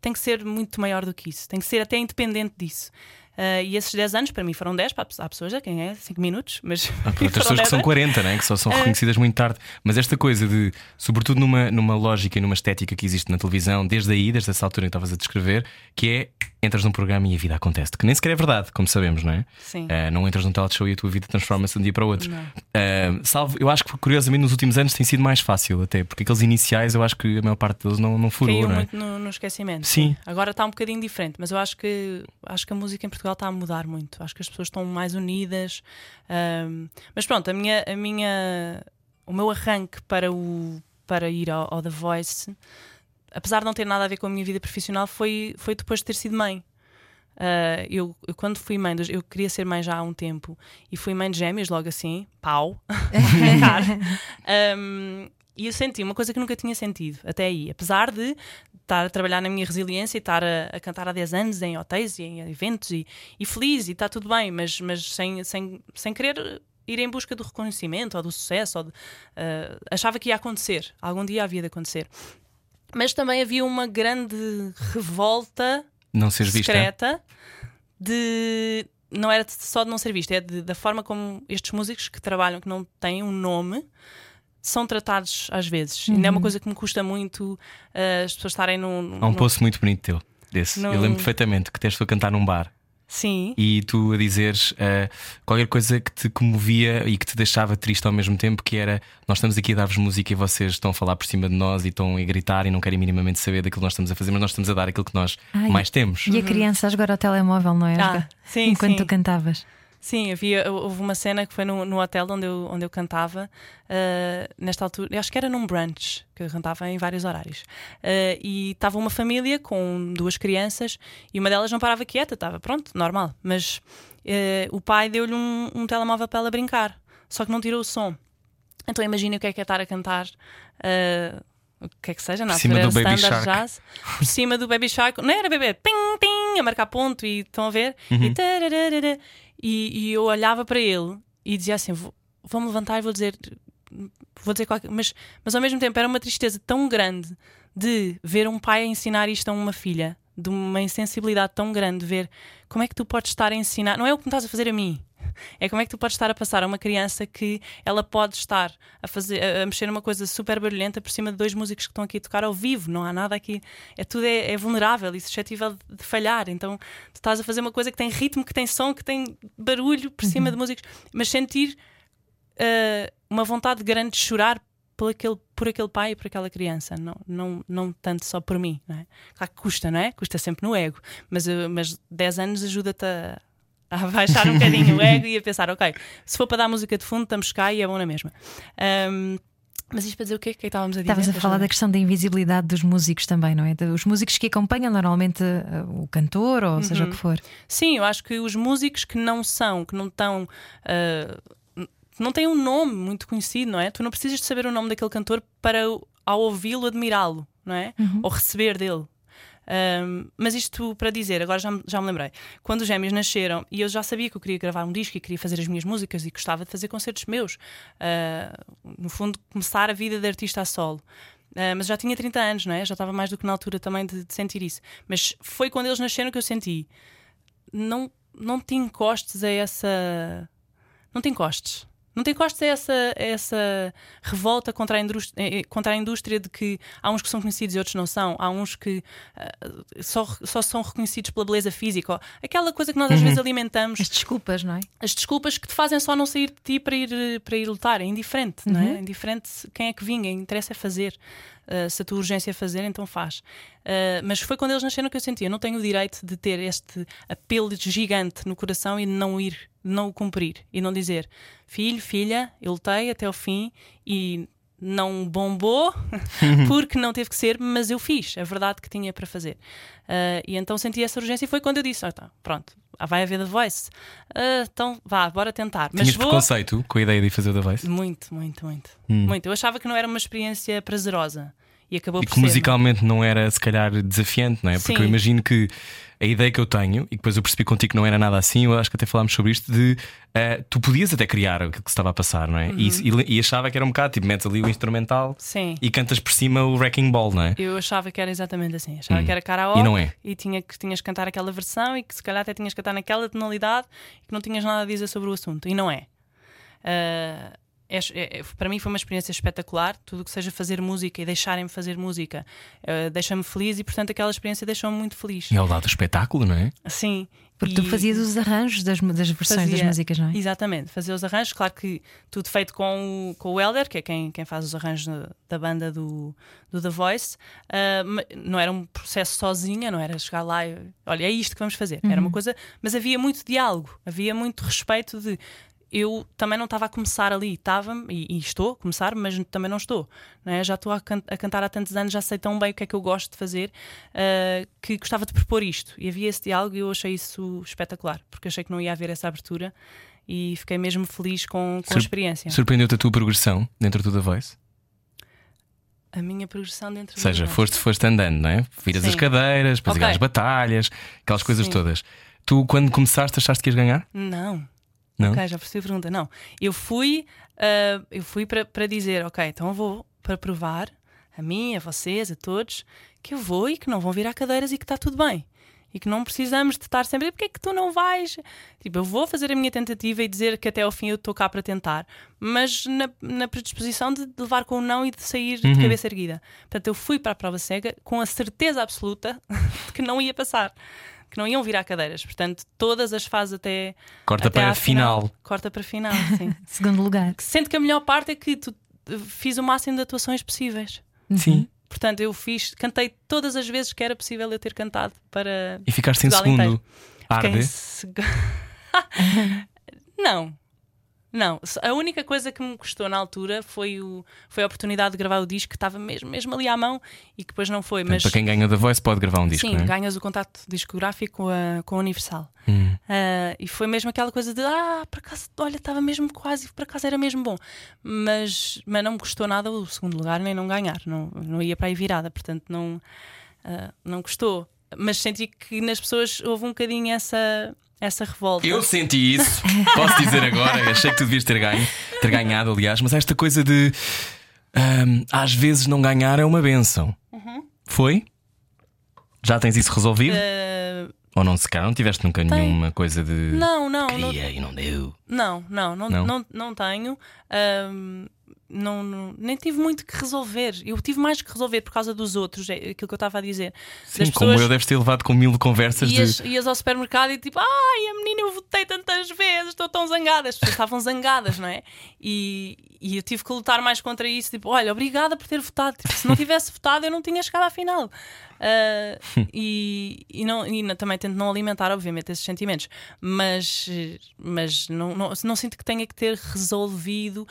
Speaker 4: Tem que ser muito maior do que isso, tem que ser até independente disso. Uh, e esses 10 anos, para mim, foram 10, para há pessoas a quem é 5 minutos, mas.
Speaker 1: Há outras pessoas que são 40, né? que só são reconhecidas muito tarde. Mas esta coisa de, sobretudo numa, numa lógica e numa estética que existe na televisão, desde aí, desde essa altura que estavas a descrever, que é entras num programa e a vida acontece. Que nem sequer é verdade, como sabemos, não é?
Speaker 4: Sim.
Speaker 1: Uh, não entras num talk show e a tua vida transforma-se de um dia para o outro. Salvo, eu acho que curiosamente nos últimos anos tem sido mais fácil, até, porque aqueles iniciais eu acho que a maior parte deles não, não furou.
Speaker 4: Caiu
Speaker 1: não é?
Speaker 4: muito no, no esquecimento.
Speaker 1: Sim.
Speaker 4: Agora está um bocadinho diferente, mas eu acho que acho que a música em Portugal está a mudar muito. Acho que as pessoas estão mais unidas. Um, mas pronto, a minha, a minha, o meu arranque para, o, para ir ao, ao The Voice, apesar de não ter nada a ver com a minha vida profissional, foi, foi depois de ter sido mãe. Uh, eu, eu, quando fui mãe, eu queria ser mãe já há um tempo e fui mãe de gêmeos logo assim, pau, um, e eu senti uma coisa que nunca tinha sentido até aí, apesar de estar a trabalhar na minha resiliência e estar a, a cantar há 10 anos em hotéis e em eventos e, e feliz e está tudo bem, mas, mas sem, sem, sem querer ir em busca do reconhecimento ou do sucesso. Ou de, uh, achava que ia acontecer, algum dia havia de acontecer. Mas também havia uma grande revolta
Speaker 1: não ser vista.
Speaker 4: secreta de. Não era só de não ser vista, é de, da forma como estes músicos que trabalham, que não têm um nome, são tratados às vezes. Uhum. Ainda é uma coisa que me custa muito uh, as pessoas estarem num.
Speaker 1: Há um poço muito bonito teu, desse. Eu lembro perfeitamente que teste a cantar num bar.
Speaker 4: Sim.
Speaker 1: E tu a dizeres uh, qualquer coisa que te comovia e que te deixava triste ao mesmo tempo, que era nós estamos aqui a dar-vos música e vocês estão a falar por cima de nós e estão a gritar e não querem minimamente saber daquilo que nós estamos a fazer, mas nós estamos a dar aquilo que nós Ai, mais temos.
Speaker 2: E a criança a jogar ao telemóvel, não é?
Speaker 4: Ah, sim,
Speaker 2: Enquanto
Speaker 4: sim.
Speaker 2: tu cantavas.
Speaker 4: Sim, havia, houve uma cena que foi no, no hotel onde eu, onde eu cantava, uh, nesta altura, acho que era num brunch, que eu cantava em vários horários. Uh, e estava uma família com duas crianças e uma delas não parava quieta, estava pronto, normal. Mas uh, o pai deu-lhe um, um telemóvel para ela brincar, só que não tirou o som. Então imagine o que é que é estar a cantar. o que é que seja, não,
Speaker 1: por cima do Baby
Speaker 4: Shark.
Speaker 1: Jazz,
Speaker 4: por cima do Baby Shark, não era bebê, ping, ping, a marcar ponto e estão a ver?
Speaker 1: Uhum.
Speaker 4: E e, e, eu olhava para ele e dizia assim: vou, vou me levantar e vou dizer, vou dizer qualquer mas, mas ao mesmo tempo era uma tristeza tão grande de ver um pai a ensinar isto a uma filha, de uma insensibilidade tão grande, de ver como é que tu podes estar a ensinar, não é o que me estás a fazer a mim. É como é que tu podes estar a passar a uma criança que ela pode estar a fazer a mexer numa coisa super barulhenta por cima de dois músicos que estão aqui a tocar ao vivo, não há nada aqui, é tudo é, é vulnerável e suscetível de, de, falhar. Então tu estás a fazer uma coisa que tem ritmo, que tem som, que tem barulho por cima uhum. de músicos, mas sentir uh, uma vontade grande de chorar por aquele, por aquele pai e por aquela criança, não, não, não tanto só por mim. Não é? Claro que custa, não é? Custa sempre no ego, mas, uh, mas 10 anos ajuda-te a a baixar um bocadinho o ego e a pensar, ok, se for para dar música de fundo, estamos cá e é bom na mesma. Um, mas isto para dizer o quê? O que é que estávamos a dizer?
Speaker 2: Estavas a falar da questão da invisibilidade dos músicos também, não é? Os músicos que acompanham normalmente uh, o cantor, ou uhum. seja o que for.
Speaker 4: Sim, eu acho que os músicos que não são, que não estão. Uh, não têm um nome muito conhecido, não é? Tu não precisas de saber o nome daquele cantor para, ao ouvi-lo, admirá-lo, não é?
Speaker 2: Uhum.
Speaker 4: Ou receber dele. Um, mas isto para dizer, agora já, já me lembrei, quando os gêmeos nasceram e eu já sabia que eu queria gravar um disco e queria fazer as minhas músicas e gostava de fazer concertos meus, uh, no fundo, começar a vida de artista a solo. Uh, mas já tinha 30 anos, não é? Já estava mais do que na altura também de, de, sentir isso. Mas foi quando eles nasceram que eu senti. Não, não te encostes a essa. Não te encostes. Não tem costas a essa, essa revolta contra a, indústria, eh, contra a indústria de que há uns que são conhecidos e outros não são, há uns que uh, só, só são reconhecidos pela beleza física, aquela coisa que nós às uhum. vezes alimentamos.
Speaker 2: As desculpas, não é?
Speaker 4: As desculpas que te fazem só não sair de ti para ir, para ir lutar. É indiferente, uhum. não é? é indiferente quem é que vinga, interessa é fazer. Uh, se a tua urgência é fazer, então faz. Uh, mas foi quando eles nasceram que eu senti: eu não tenho o direito de ter este apelo gigante no coração e não ir, não o cumprir e não dizer, filho, filha, eu lutei até o fim e não bombou porque não teve que ser, mas eu fiz a verdade que tinha para fazer. Uh, e então senti essa urgência e foi quando eu disse: ah, tá, pronto, vai haver The Voice. Uh, então vá, bora tentar.
Speaker 1: Mas Tinhas vou... preconceito com a ideia de fazer The Voice?
Speaker 4: Muito, muito, muito. Hum. Muito. Eu achava que não era uma experiência prazerosa. E acabou
Speaker 1: E que
Speaker 4: ser.
Speaker 1: musicalmente não era, se calhar, desafiante, não é? Porque
Speaker 4: Sim.
Speaker 1: eu imagino que a ideia que eu tenho, e depois eu percebi contigo que não era nada assim, eu acho que até falámos sobre isto, de eh, tu podias até criar aquilo que se estava a passar, não é? E, e- e achava que era um bocado, tipo, metes ali o instrumental
Speaker 4: Uhum. Sim.
Speaker 1: e cantas por cima o Wrecking Ball, não é?
Speaker 4: Eu achava que era exatamente assim. Achava
Speaker 1: Hum.
Speaker 4: que era karaoke
Speaker 1: E não é.
Speaker 4: e tinha que tinhas que cantar aquela versão e que se calhar até tinhas que cantar naquela tonalidade e que não tinhas nada a dizer sobre o assunto. E não é. Ah, é- é- é- para mim foi uma experiência espetacular. Tudo o que seja fazer música e deixarem-me fazer música ah, deixa-me feliz e, portanto, aquela experiência deixou-me muito feliz.
Speaker 1: E ao lado do espetáculo, não é?
Speaker 4: Sim.
Speaker 2: Porque tu
Speaker 4: E-
Speaker 2: fazias os arranjos das, das versões das
Speaker 4: Fazia-
Speaker 2: músicas, não é?
Speaker 4: Exatamente, fazer os arranjos, claro que tudo feito com o, com o Elder, que é quem, quem faz os arranjos da- da banda do, do The Voice. Ma- não era um processo sozinha, não era chegar lá e olha, é isto que vamos fazer. Era uma coisa, mas havia muito diálogo, havia muito respeito de. Eu também não estava a começar ali, estava e, e estou a começar, mas também não estou. Não é? Já estou a, can- a cantar há tantos anos, já sei tão bem o que é que eu gosto de fazer ah, que gostava de propor isto. E havia esse diálogo e eu achei isso espetacular, porque achei que não ia haver essa abertura e fiquei mesmo feliz com, com a
Speaker 1: Sur-
Speaker 4: experiência.
Speaker 1: Surpreendeu-te a tua progressão dentro do The Voice?
Speaker 4: A minha progressão dentro
Speaker 1: Ou seja, foste, foste andando, não é? Viras
Speaker 4: Sim.
Speaker 1: as cadeiras, depois
Speaker 4: Ok.
Speaker 1: aquelas batalhas, aquelas coisas
Speaker 4: Sim.
Speaker 1: todas. Tu, quando começaste, achaste que ias ganhar?
Speaker 4: Não.
Speaker 1: Não?
Speaker 4: Ok, já percebi a pergunta. Não. Eu fui, ah, eu fui para, dizer, ok, então eu vou para provar a mim, a vocês, a todos, que eu vou e que não vão virar cadeiras e que está tudo bem. E que não precisamos de estar sempre, porque é que tu não vais? Tipo, eu vou fazer a minha tentativa e dizer que até ao fim eu estou cá para tentar, mas na, na predisposição de levar com o não e de sair
Speaker 1: Uhum.
Speaker 4: de cabeça erguida. Portanto, eu fui para a prova cega com a certeza absoluta de que não ia passar, que não iam virar cadeiras. Portanto, todas as fases até.
Speaker 1: Corta
Speaker 4: até
Speaker 1: para
Speaker 4: à
Speaker 1: final.
Speaker 4: Corta para final, sim.
Speaker 2: Segundo lugar.
Speaker 4: Sendo que a melhor parte é que tu eh, fiz o máximo de atuações possíveis.
Speaker 1: Sim.
Speaker 4: Portanto, eu fiz, cantei todas as vezes que era possível eu ter cantado para.
Speaker 1: E ficaste em segundo.
Speaker 4: inteiro. Fiquei em
Speaker 1: Arde.
Speaker 4: seg- não. Não, a única coisa que me custou na altura foi, o, foi a oportunidade de gravar o disco que estava mesmo, mesmo ali à mão e que depois não foi.
Speaker 1: Portanto,
Speaker 4: Mas
Speaker 1: Para quem ganha The Voice, pode gravar um disco,
Speaker 4: sim,
Speaker 1: é?
Speaker 4: ganhas o contato discográfico com a, com a Universal.
Speaker 1: Hum.
Speaker 4: Ah, e foi mesmo aquela coisa de ah, por acaso, olha, estava mesmo quase, por acaso era mesmo bom. Mas, mas não me custou nada o segundo lugar nem não ganhar. Não, não ia para aí virada, portanto não, ah, não custou. Mas senti que nas pessoas houve um bocadinho essa, essa revolta.
Speaker 1: Eu senti isso, posso dizer agora. Achei que tu devias ter ganho, ter ganhado, aliás, mas esta coisa de ahm, às vezes não ganhar é uma benção. Foi? Já tens isso resolvido?
Speaker 4: Ah,
Speaker 1: Ou não se calhar não tiveste nunca
Speaker 4: Tem.
Speaker 1: nenhuma coisa de
Speaker 4: não, não, não,
Speaker 1: queria e não deu?
Speaker 4: Não, não, não,
Speaker 1: Não?
Speaker 4: não? não, tenho. Ahm, não, não- nem tive muito que resolver. Eu tive mais que resolver por causa dos outros, é aquilo que eu estava a dizer.
Speaker 1: Sim,
Speaker 4: Das
Speaker 1: como
Speaker 4: pessoas-
Speaker 1: eu deves ter levado com mil conversas
Speaker 4: Ias,
Speaker 1: de.
Speaker 4: ias ao supermercado e tipo, ai, a menina eu votei tantas vezes, estou tão zangada. As pessoas estavam zangadas, não é? E, e eu tive que lutar mais contra isso. Tipo, olha, obrigada por ter votado. Tipo, se não tivesse votado, eu não tinha chegado à final. Ah, e e, não, e também tento não alimentar, obviamente, esses sentimentos. Mas, mas não, não, não sinto que tenha que ter resolvido.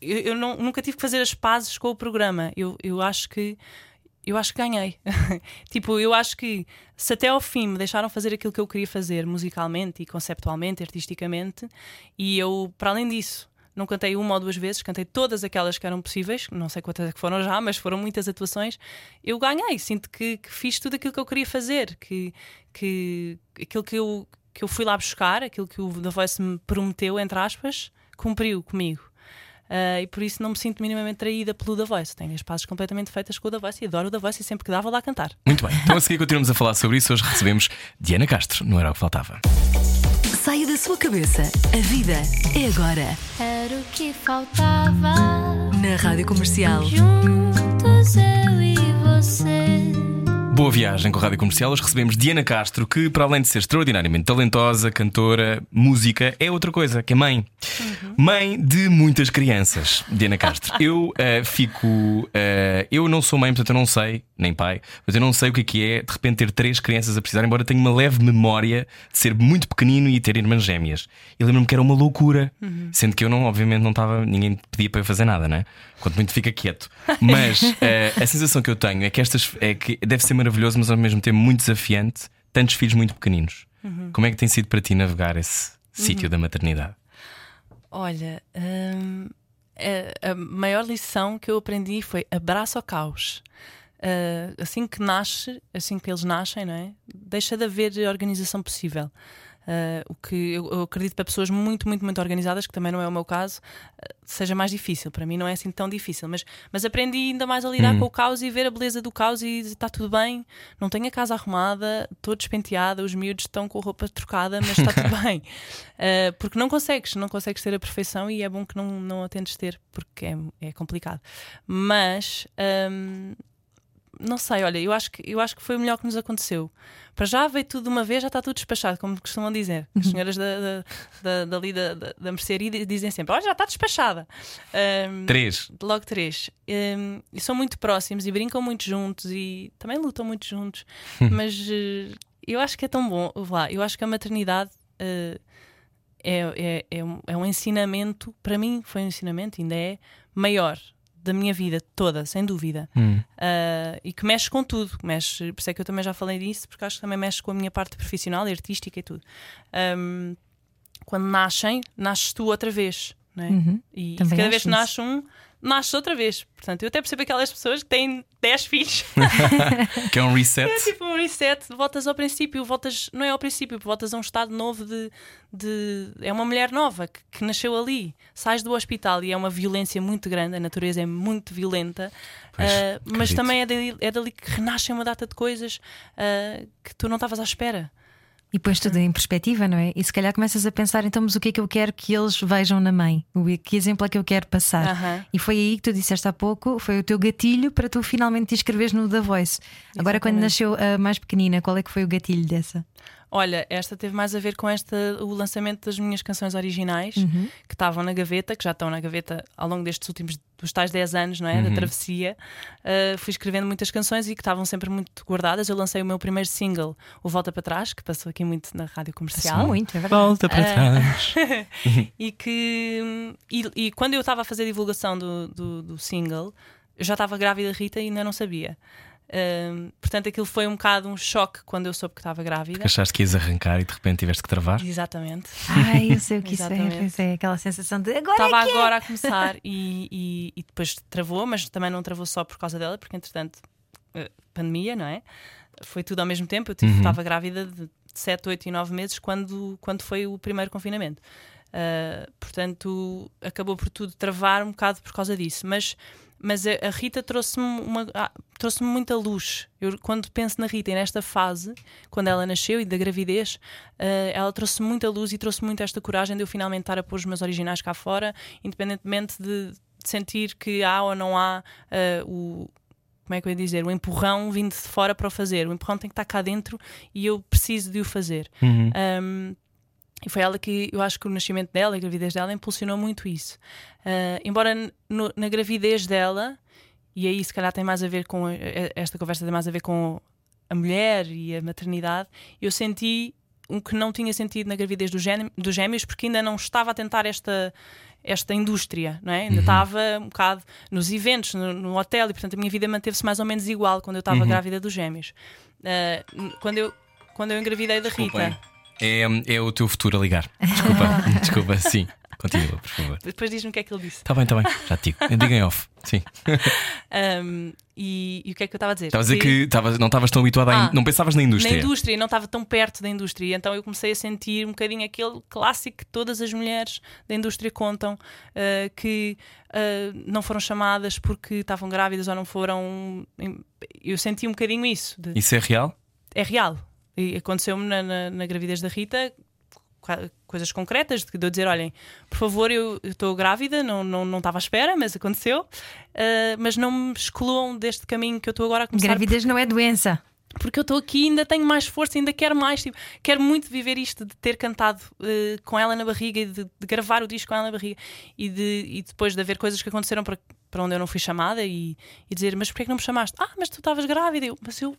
Speaker 4: Eu, eu não- nunca tive que fazer as pazes com o programa. Eu, eu acho que eu acho que ganhei. tipo, eu acho que se até ao fim me deixaram fazer aquilo que eu queria fazer musicalmente e conceptualmente, artisticamente, e eu, para além disso, não cantei uma ou duas vezes, cantei todas aquelas que eram possíveis, não sei quantas é que foram já, mas foram muitas atuações. Eu ganhei, sinto que, que fiz tudo aquilo que eu queria fazer, que, que aquilo que eu, que eu fui lá buscar, aquilo que o The Voice me prometeu, entre aspas, cumpriu comigo. Ah, e por isso não me sinto minimamente traída pelo The Voice. Tenho as pazes completamente feitas com o The Voice e adoro o The Voice e sempre que dá vou lá cantar.
Speaker 1: Muito bem, então a seguir continuamos a falar sobre isso. Hoje recebemos Diana Castro, não era o que faltava.
Speaker 5: Saia da sua cabeça. A vida é agora.
Speaker 6: Era o que faltava.
Speaker 5: Na Rádio Comercial.
Speaker 6: Juntos eu e você.
Speaker 1: Boa viagem com a Rádio Comercial. Hoje recebemos Diana Castro, que, para além de ser extraordinariamente talentosa, cantora, música, é outra coisa, que é mãe. Mãe de muitas crianças, Diana Castro. Eu eh, fico. eh, eu não sou mãe, portanto eu não sei, nem pai, mas eu não sei o que é que é de repente ter três crianças a precisar, embora tenha uma leve memória de ser muito pequenino e ter irmãs gêmeas. Eu lembro-me que era uma loucura, sendo que eu não, obviamente, não estava, ninguém pedia para eu fazer nada, né? Quanto muito fica quieto. Mas eh, a sensação que eu tenho é que estas é que deve ser maravilhoso, mas ao mesmo tempo muito desafiante, tantos filhos muito pequeninos. Como é que tem sido para ti navegar esse sítio da maternidade?
Speaker 4: Olha, hum, a, a maior lição que eu aprendi foi abraço ao caos. Uh, assim que nasce, assim que eles nascem, não é? deixa de haver organização possível. Uh, o que eu, eu, acredito para pessoas muito, muito, muito organizadas, que também não é o meu caso, uh, seja mais difícil. Para mim não é assim tão difícil, mas, mas aprendi ainda mais a lidar
Speaker 1: Hum.
Speaker 4: com o caos e ver a beleza do caos e está tudo bem, não tenho a casa arrumada, estou despenteada, os miúdos estão com a roupa trocada, mas está tudo bem. Uh, porque não consegues, não consegues ter a perfeição e é bom que não, não a tentes ter, porque é, é complicado. Mas. um, não sei, olha, eu acho, que, eu acho que foi o melhor que nos aconteceu. Para já veio tudo de uma vez, já está tudo despachado, como costumam dizer. As senhoras da, da, da, dali da, da, da mercearia dizem sempre: Olha, já está despachada. Um,
Speaker 1: Três.
Speaker 4: Logo três. Um, e são muito próximos e brincam muito juntos e também lutam muito juntos. Mas uh, eu acho que é tão bom. Lá, eu acho que a maternidade uh, é, é, é, um, é um ensinamento, para mim foi um ensinamento, ainda é maior da minha vida toda, sem dúvida.
Speaker 1: Hum.
Speaker 4: Uh, e que mexe com tudo. Mexe, por isso é que eu também já falei disso, porque acho que também mexe com a minha parte profissional e artística e tudo. Um, quando nascem, nasces tu outra vez. É?
Speaker 2: Uhum.
Speaker 4: E
Speaker 2: Também
Speaker 4: cada vez que nasce um, nasces outra vez. Portanto, eu até percebo aquelas pessoas que têm 10 filhos.
Speaker 1: Que é um reset.
Speaker 4: É tipo um reset, voltas ao princípio, voltas, não é ao princípio, voltas a um estado novo de. de é uma mulher nova que, que nasceu ali. Sais do hospital e é uma violência muito grande, a natureza é muito violenta,
Speaker 1: Pois,
Speaker 4: ah, mas também é dali, é dali que renascem uma data de coisas ah, que tu não estavas à espera.
Speaker 2: E pões tudo em perspectiva, não é? E se calhar começas a pensar, então, mas o que é que eu quero que eles vejam na mãe? O que exemplo é que eu quero passar?
Speaker 4: Aham.
Speaker 2: E foi aí que tu disseste há pouco, foi o teu gatilho para tu finalmente te inscreveres no The Voice. Agora, quando nasceu a mais pequenina, qual é que foi o gatilho dessa?
Speaker 4: Olha, esta teve mais a ver com esta, o lançamento das minhas canções originais, que estavam na gaveta, que já estão na gaveta ao longo destes últimos dos tais 10 anos, não é? Da travessia. Uh, fui escrevendo muitas canções e que estavam sempre muito guardadas. Eu lancei o meu primeiro single, O Volta para Trás, que passou aqui muito na rádio comercial.
Speaker 2: Muito, é verdade.
Speaker 1: Volta para trás.
Speaker 4: e que e, e quando eu estava a fazer a divulgação do, do, do single, eu já estava grávida Rita e ainda não sabia. Um, portanto, aquilo foi um bocado um choque quando eu soube que estava grávida.
Speaker 1: Que achaste que ias arrancar e de repente tiveste que travar.
Speaker 4: Exatamente.
Speaker 2: Ai, eu sei o que isso é. É. Aquela sensação de agora.
Speaker 4: Estava
Speaker 2: é é.
Speaker 4: agora a começar e, e, e depois travou, mas também não travou só por causa dela, porque entretanto, eh, pandemia, não é? Foi tudo ao mesmo tempo. Eu tive- estava grávida de 7, 8 e 9 meses quando, quando foi o primeiro confinamento. Ah, portanto, acabou por tudo travar um bocado por causa disso. Mas, mas a, a Rita trouxe-me uma- ah, trouxe-me muita luz. Eu, quando penso na Rita e nesta fase, quando ela nasceu e da gravidez, ah, ela trouxe muita luz e trouxe muito esta coragem de eu finalmente estar a pôr os meus originais cá fora, independentemente de de sentir que há ou não há ah, o. Como é que eu ia dizer? O empurrão vindo de fora para o fazer. O empurrão tem que estar cá dentro e eu preciso de o fazer.
Speaker 1: Uhum.
Speaker 4: Um, e foi ela que eu acho que o nascimento dela, a gravidez dela, impulsionou muito isso. Uh, embora no- na gravidez dela, e aí se calhar tem mais a ver com a- a- esta conversa tem mais a ver com a mulher e a maternidade, eu senti o que não tinha sentido na gravidez dos gêmeos, porque ainda não estava a tentar esta, esta indústria, não é? Ainda estava um bocado nos eventos, no, no hotel, e portanto a minha vida manteve-se mais ou menos igual quando eu estava grávida dos gêmeos. Uh, quando, eu, quando eu engravidei da. Rita.
Speaker 1: É, é o teu futuro a ligar. Desculpa, desculpa, sim. Continua, por favor.
Speaker 4: Depois diz-me o que é que ele disse.
Speaker 1: Está bem, está bem, já te digo. Eu digo em off. Sim.
Speaker 4: Um, e, e o que é que eu estava a dizer?
Speaker 1: Estavas a dizer que estavas- não estavas tão habituada.
Speaker 4: Ah,
Speaker 1: in- Não pensavas na indústria.
Speaker 4: Na indústria, não estava tão perto da indústria. Então eu comecei a sentir um bocadinho aquele clássico que todas as mulheres da indústria contam uh, que uh, não foram chamadas porque estavam grávidas ou não foram. Eu senti um bocadinho isso. de-
Speaker 1: Isso é real?
Speaker 4: é real. E aconteceu-me na, na- na gravidez da Rita coisas concretas de de eu dizer, olhem, por favor, eu estou grávida, não, não, não estava à espera, mas aconteceu, Ah, mas não me excluam deste caminho que eu estou agora a começar.
Speaker 2: Gravidez não é doença.
Speaker 4: Porque eu estou aqui ainda tenho mais força, ainda quero mais. Tipo, quero muito viver isto de ter cantado eh, com ela na barriga e de, de gravar o disco com ela na barriga e, de, e depois de haver coisas que aconteceram para, para onde eu não fui chamada e, e dizer, mas porquê é que não me chamaste? Ah, mas tu estavas grávida. Eu, mas eu.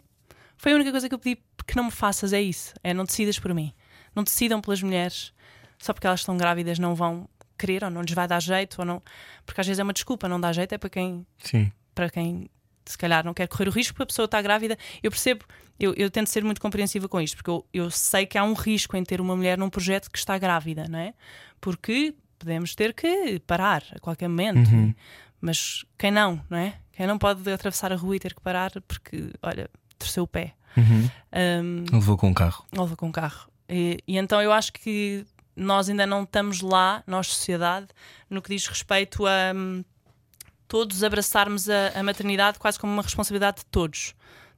Speaker 4: Foi a única coisa que eu pedi que não me faças, é isso. É não decidas por mim. Não decidam pelas mulheres só porque elas estão grávidas, não vão querer ou não lhes vai dar jeito ou não. Porque às vezes é uma desculpa, não dá jeito, é para quem
Speaker 1: Sim.
Speaker 4: para quem se calhar não quer correr o risco, porque a pessoa está grávida. Eu percebo, eu, eu tento ser muito compreensiva com isto, porque eu, eu sei que há um risco em ter uma mulher num projeto que está grávida, não é? Porque podemos ter que parar a qualquer momento.
Speaker 1: Uhum.
Speaker 4: Mas quem não, não é? Quem não pode atravessar a rua e ter que parar porque, olha, torceu o pé.
Speaker 1: Uhum.
Speaker 4: Um,
Speaker 1: Levou com um carro.
Speaker 4: ou leva com o carro. E, e então eu acho que nós ainda não estamos lá, nós, sociedade, no que diz respeito a hum, todos abraçarmos a, a maternidade quase como uma responsabilidade de todos.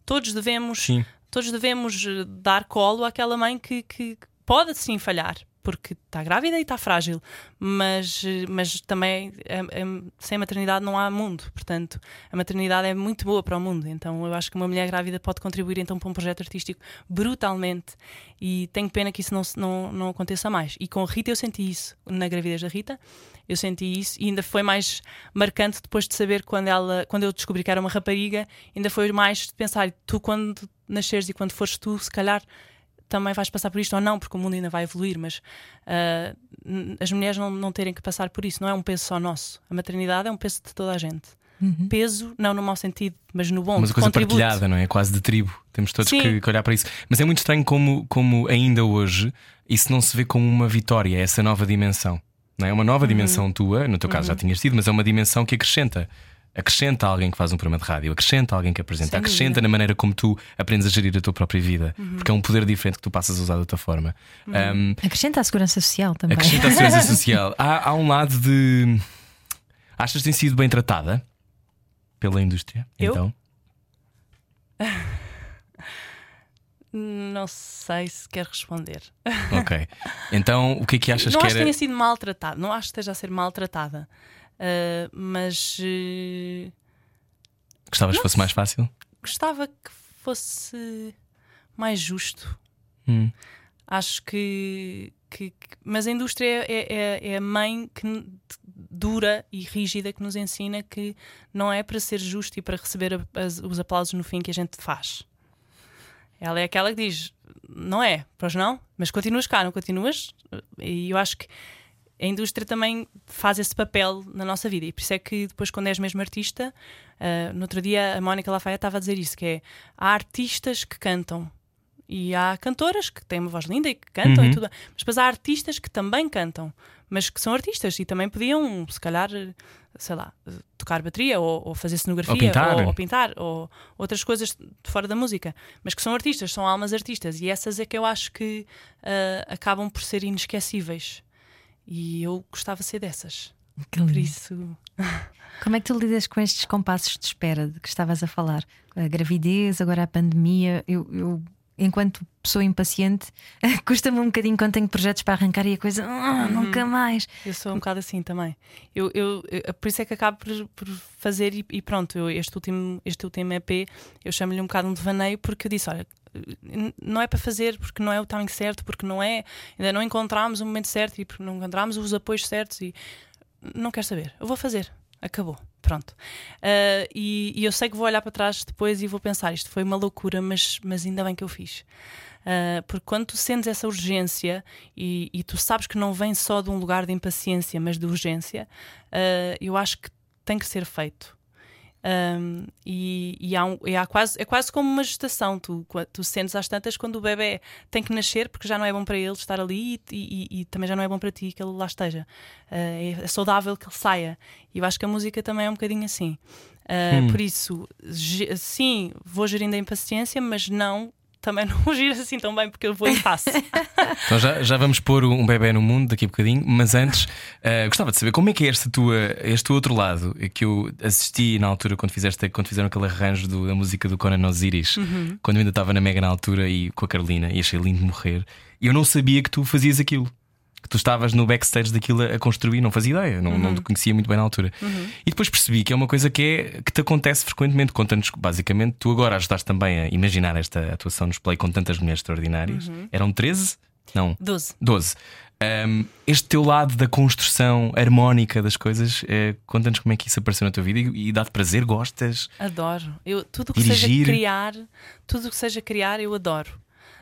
Speaker 4: Todos devemos,
Speaker 1: Sim.
Speaker 4: todos devemos eh, dar colo àquela mãe que, que pode sim falhar. Porque está grávida e está frágil, mas, mas também eh, eh, sem a maternidade não há mundo. Portanto, a maternidade é muito boa para o mundo. Então, eu acho que uma mulher grávida pode contribuir então para um projeto artístico brutalmente. E tenho pena que isso não, não, não aconteça mais. E com a Rita eu senti isso. Na gravidez da Rita, eu senti isso. E ainda foi mais marcante depois de saber quando, ela, quando eu descobri que era uma rapariga. Ainda foi mais de pensar: tu, quando nasceres e quando fores tu, se calhar também vais passar por isto ou não, porque o mundo ainda vai evoluir, mas n- as mulheres não, não terem que passar por isso. Não é um peso só nosso. A maternidade é um peso de toda a gente. Peso, não no mau sentido, mas no bom.
Speaker 1: Mas
Speaker 4: de
Speaker 1: a coisa
Speaker 4: contributo.
Speaker 1: partilhada, não é? Quase de tribo. Temos todos que, que olhar para isso. Mas é muito estranho como, como ainda hoje isso não se vê como uma vitória, é essa nova dimensão. Não é uma nova
Speaker 4: Uhum.
Speaker 1: dimensão tua, no teu caso já tinhas tido, mas é uma dimensão que acrescenta. Acrescenta alguém que faz um programa de rádio, acrescenta alguém que apresenta,
Speaker 4: Sem
Speaker 1: acrescenta
Speaker 4: dúvida.
Speaker 1: na maneira como tu aprendes a gerir a tua própria vida,
Speaker 4: Uhum.
Speaker 1: porque é um poder diferente que tu passas a usar de outra forma. Um,
Speaker 2: Acrescenta a segurança social também.
Speaker 1: acrescenta a segurança social. Há, há um lado de. Achas que tem sido bem tratada pela indústria?
Speaker 4: Eu?
Speaker 1: Então,
Speaker 4: Não sei se quer responder.
Speaker 1: ok. Então, o que é que achas
Speaker 4: não
Speaker 1: que
Speaker 4: acho que
Speaker 1: era.
Speaker 4: tenha sido maltratada, não acho que esteja a ser maltratada. Ah, mas eh,
Speaker 1: Gostavas que fosse mais fácil?
Speaker 4: gostava que fosse mais justo.
Speaker 1: Hum.
Speaker 4: Acho que, que- que- Mas a indústria é, é- é a mãe que dura e rígida que nos ensina que não é para ser justo e para receber a- as- os aplausos no fim que a gente faz. Ela é aquela que diz: não é, pois não, mas continuas cá, não continuas? E eu acho que a indústria também faz esse papel na nossa vida. E por isso é que depois, quando és mesmo artista, ah, no outro dia a Mónica Lafayette estava a dizer isso: que é há artistas que cantam. E há cantoras que têm uma voz linda e que cantam
Speaker 1: Uhum.
Speaker 4: e tudo. Mas depois há artistas que também cantam, mas que são artistas e também podiam, se calhar, sei lá, tocar bateria ou, ou fazer cenografia
Speaker 1: Ou pintar.
Speaker 4: ou, ou pintar ou outras coisas fora da música, mas que são artistas, são almas artistas e essas é que eu acho que ah, acabam por ser inesquecíveis. E eu gostava de ser dessas.
Speaker 2: Que
Speaker 4: Por isso,
Speaker 2: Como é que tu lidas com estes compassos de espera de que estavas a falar? A gravidez, agora a pandemia. Eu, eu, enquanto pessoa impaciente, custa-me um bocadinho quando tenho projetos para arrancar e a coisa, "Ah, nunca mais.
Speaker 4: eu sou um bocado assim também. Eu, eu, eu- por isso é que acabo por, por fazer e, e pronto, eu, este, último, este último EP eu chamo-lhe um bocado um devaneio porque eu disse: olha, não é para fazer porque não é o timing certo, porque não é, ainda não encontramos o momento certo e porque não encontramos os apoios certos e não quero saber, eu vou fazer, acabou, pronto. Ah, e, e eu sei que vou olhar para trás depois e vou pensar: isto foi uma loucura, mas, mas ainda bem que eu fiz. Ah, porque quando tu sentes essa urgência e, e tu sabes que não vem só de um lugar de impaciência, mas de urgência, ah, eu acho que tem que ser feito. Um, e e há um- e há quase, é quase como uma gestação. Tu, tu sentes às tantas quando o bebê tem que nascer, porque já não é bom para ele estar ali e, e- também já não é bom para ti que ele lá esteja. Uh, é, saudável que ele saia. E eu acho que a música também é um bocadinho assim. Uh, Por isso, sim, vou gerindo a impaciência, mas não. Também não gerir assim tão bem porque eu vou e faço.
Speaker 1: Então já, já vamos pôr um bebê no mundo daqui a bocadinho, mas antes eh, gostava de saber como é que é este, tua, este outro lado que eu assisti na altura quando, fizeste, quando fizeram aquele arranjo do- da música do Conan Osiris, quando eu ainda estava na Mega na altura e com a Carolina e achei lindo morrer. E eu não sabia que tu fazias aquilo. Que tu estavas no backstage daquilo a construir, não fazia ideia, não, não te conhecia muito bem na altura. E depois percebi que é uma coisa que, é, que te acontece frequentemente. Conta-nos, basicamente, tu agora ajudaste também a imaginar esta atuação nos play com tantas mulheres extraordinárias. Eram 13? Não,
Speaker 4: 12.
Speaker 1: 12. Um, este teu lado da construção harmónica das coisas, eh, conta-nos como é que isso apareceu na tua vida e, e dá-te prazer, gostas?
Speaker 4: Adoro. Eu, tudo o que
Speaker 1: Dirigir.
Speaker 4: seja criar, tudo o que seja criar, eu adoro.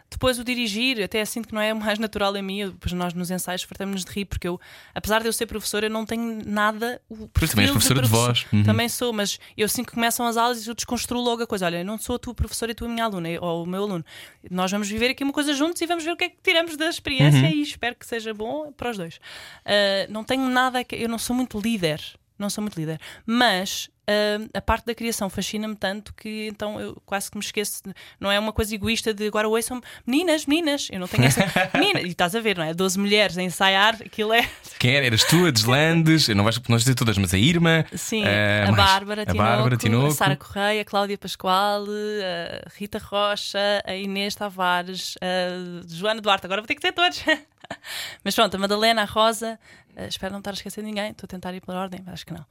Speaker 4: Depois o dirigir, até sinto que não é o mais natural em mim. Depois nós nos ensaios fartamos-nos de rir, porque eu, apesar de eu ser professora, eu não tenho nada. O
Speaker 1: Pois também és professora de
Speaker 4: professor.
Speaker 1: voz. Uhum.
Speaker 4: Também sou, mas eu sinto que começam as aulas e eu desconstruo logo a coisa. Olha, eu não sou a tua professora e tu a minha aluna, ou o meu aluno. Nós vamos viver aqui uma coisa juntos e vamos ver o que é que tiramos da experiência
Speaker 1: Uhum.
Speaker 4: e espero que seja bom para os dois. Ah, não tenho nada. que- Eu não sou muito líder. Não sou muito líder. Mas. Ah, a parte da criação fascina-me tanto que então eu quase que me esqueço. Não é uma coisa egoísta de agora ouçam meninas, meninas. Eu não tenho essa. Menina, e estás a ver, não é? 12 mulheres a ensaiar, aquilo é.
Speaker 1: Quem era? Eras tu, a Deslandes? Não vais não vais dizer todas, mas a Irma.
Speaker 4: Sim,
Speaker 1: eh,
Speaker 4: a, Bárbara
Speaker 1: a
Speaker 4: Tinoco,
Speaker 1: Bárbara Tinoco.
Speaker 4: a Sara Correia, a Cláudia Pascoal, a Rita Rocha, a Inês Tavares, a Joana Duarte. Agora vou ter que ter todos. Mas pronto, a Madalena, a Rosa. Eh, espero não estar a esquecer ninguém. Estou a tentar ir pela ordem, mas acho que não.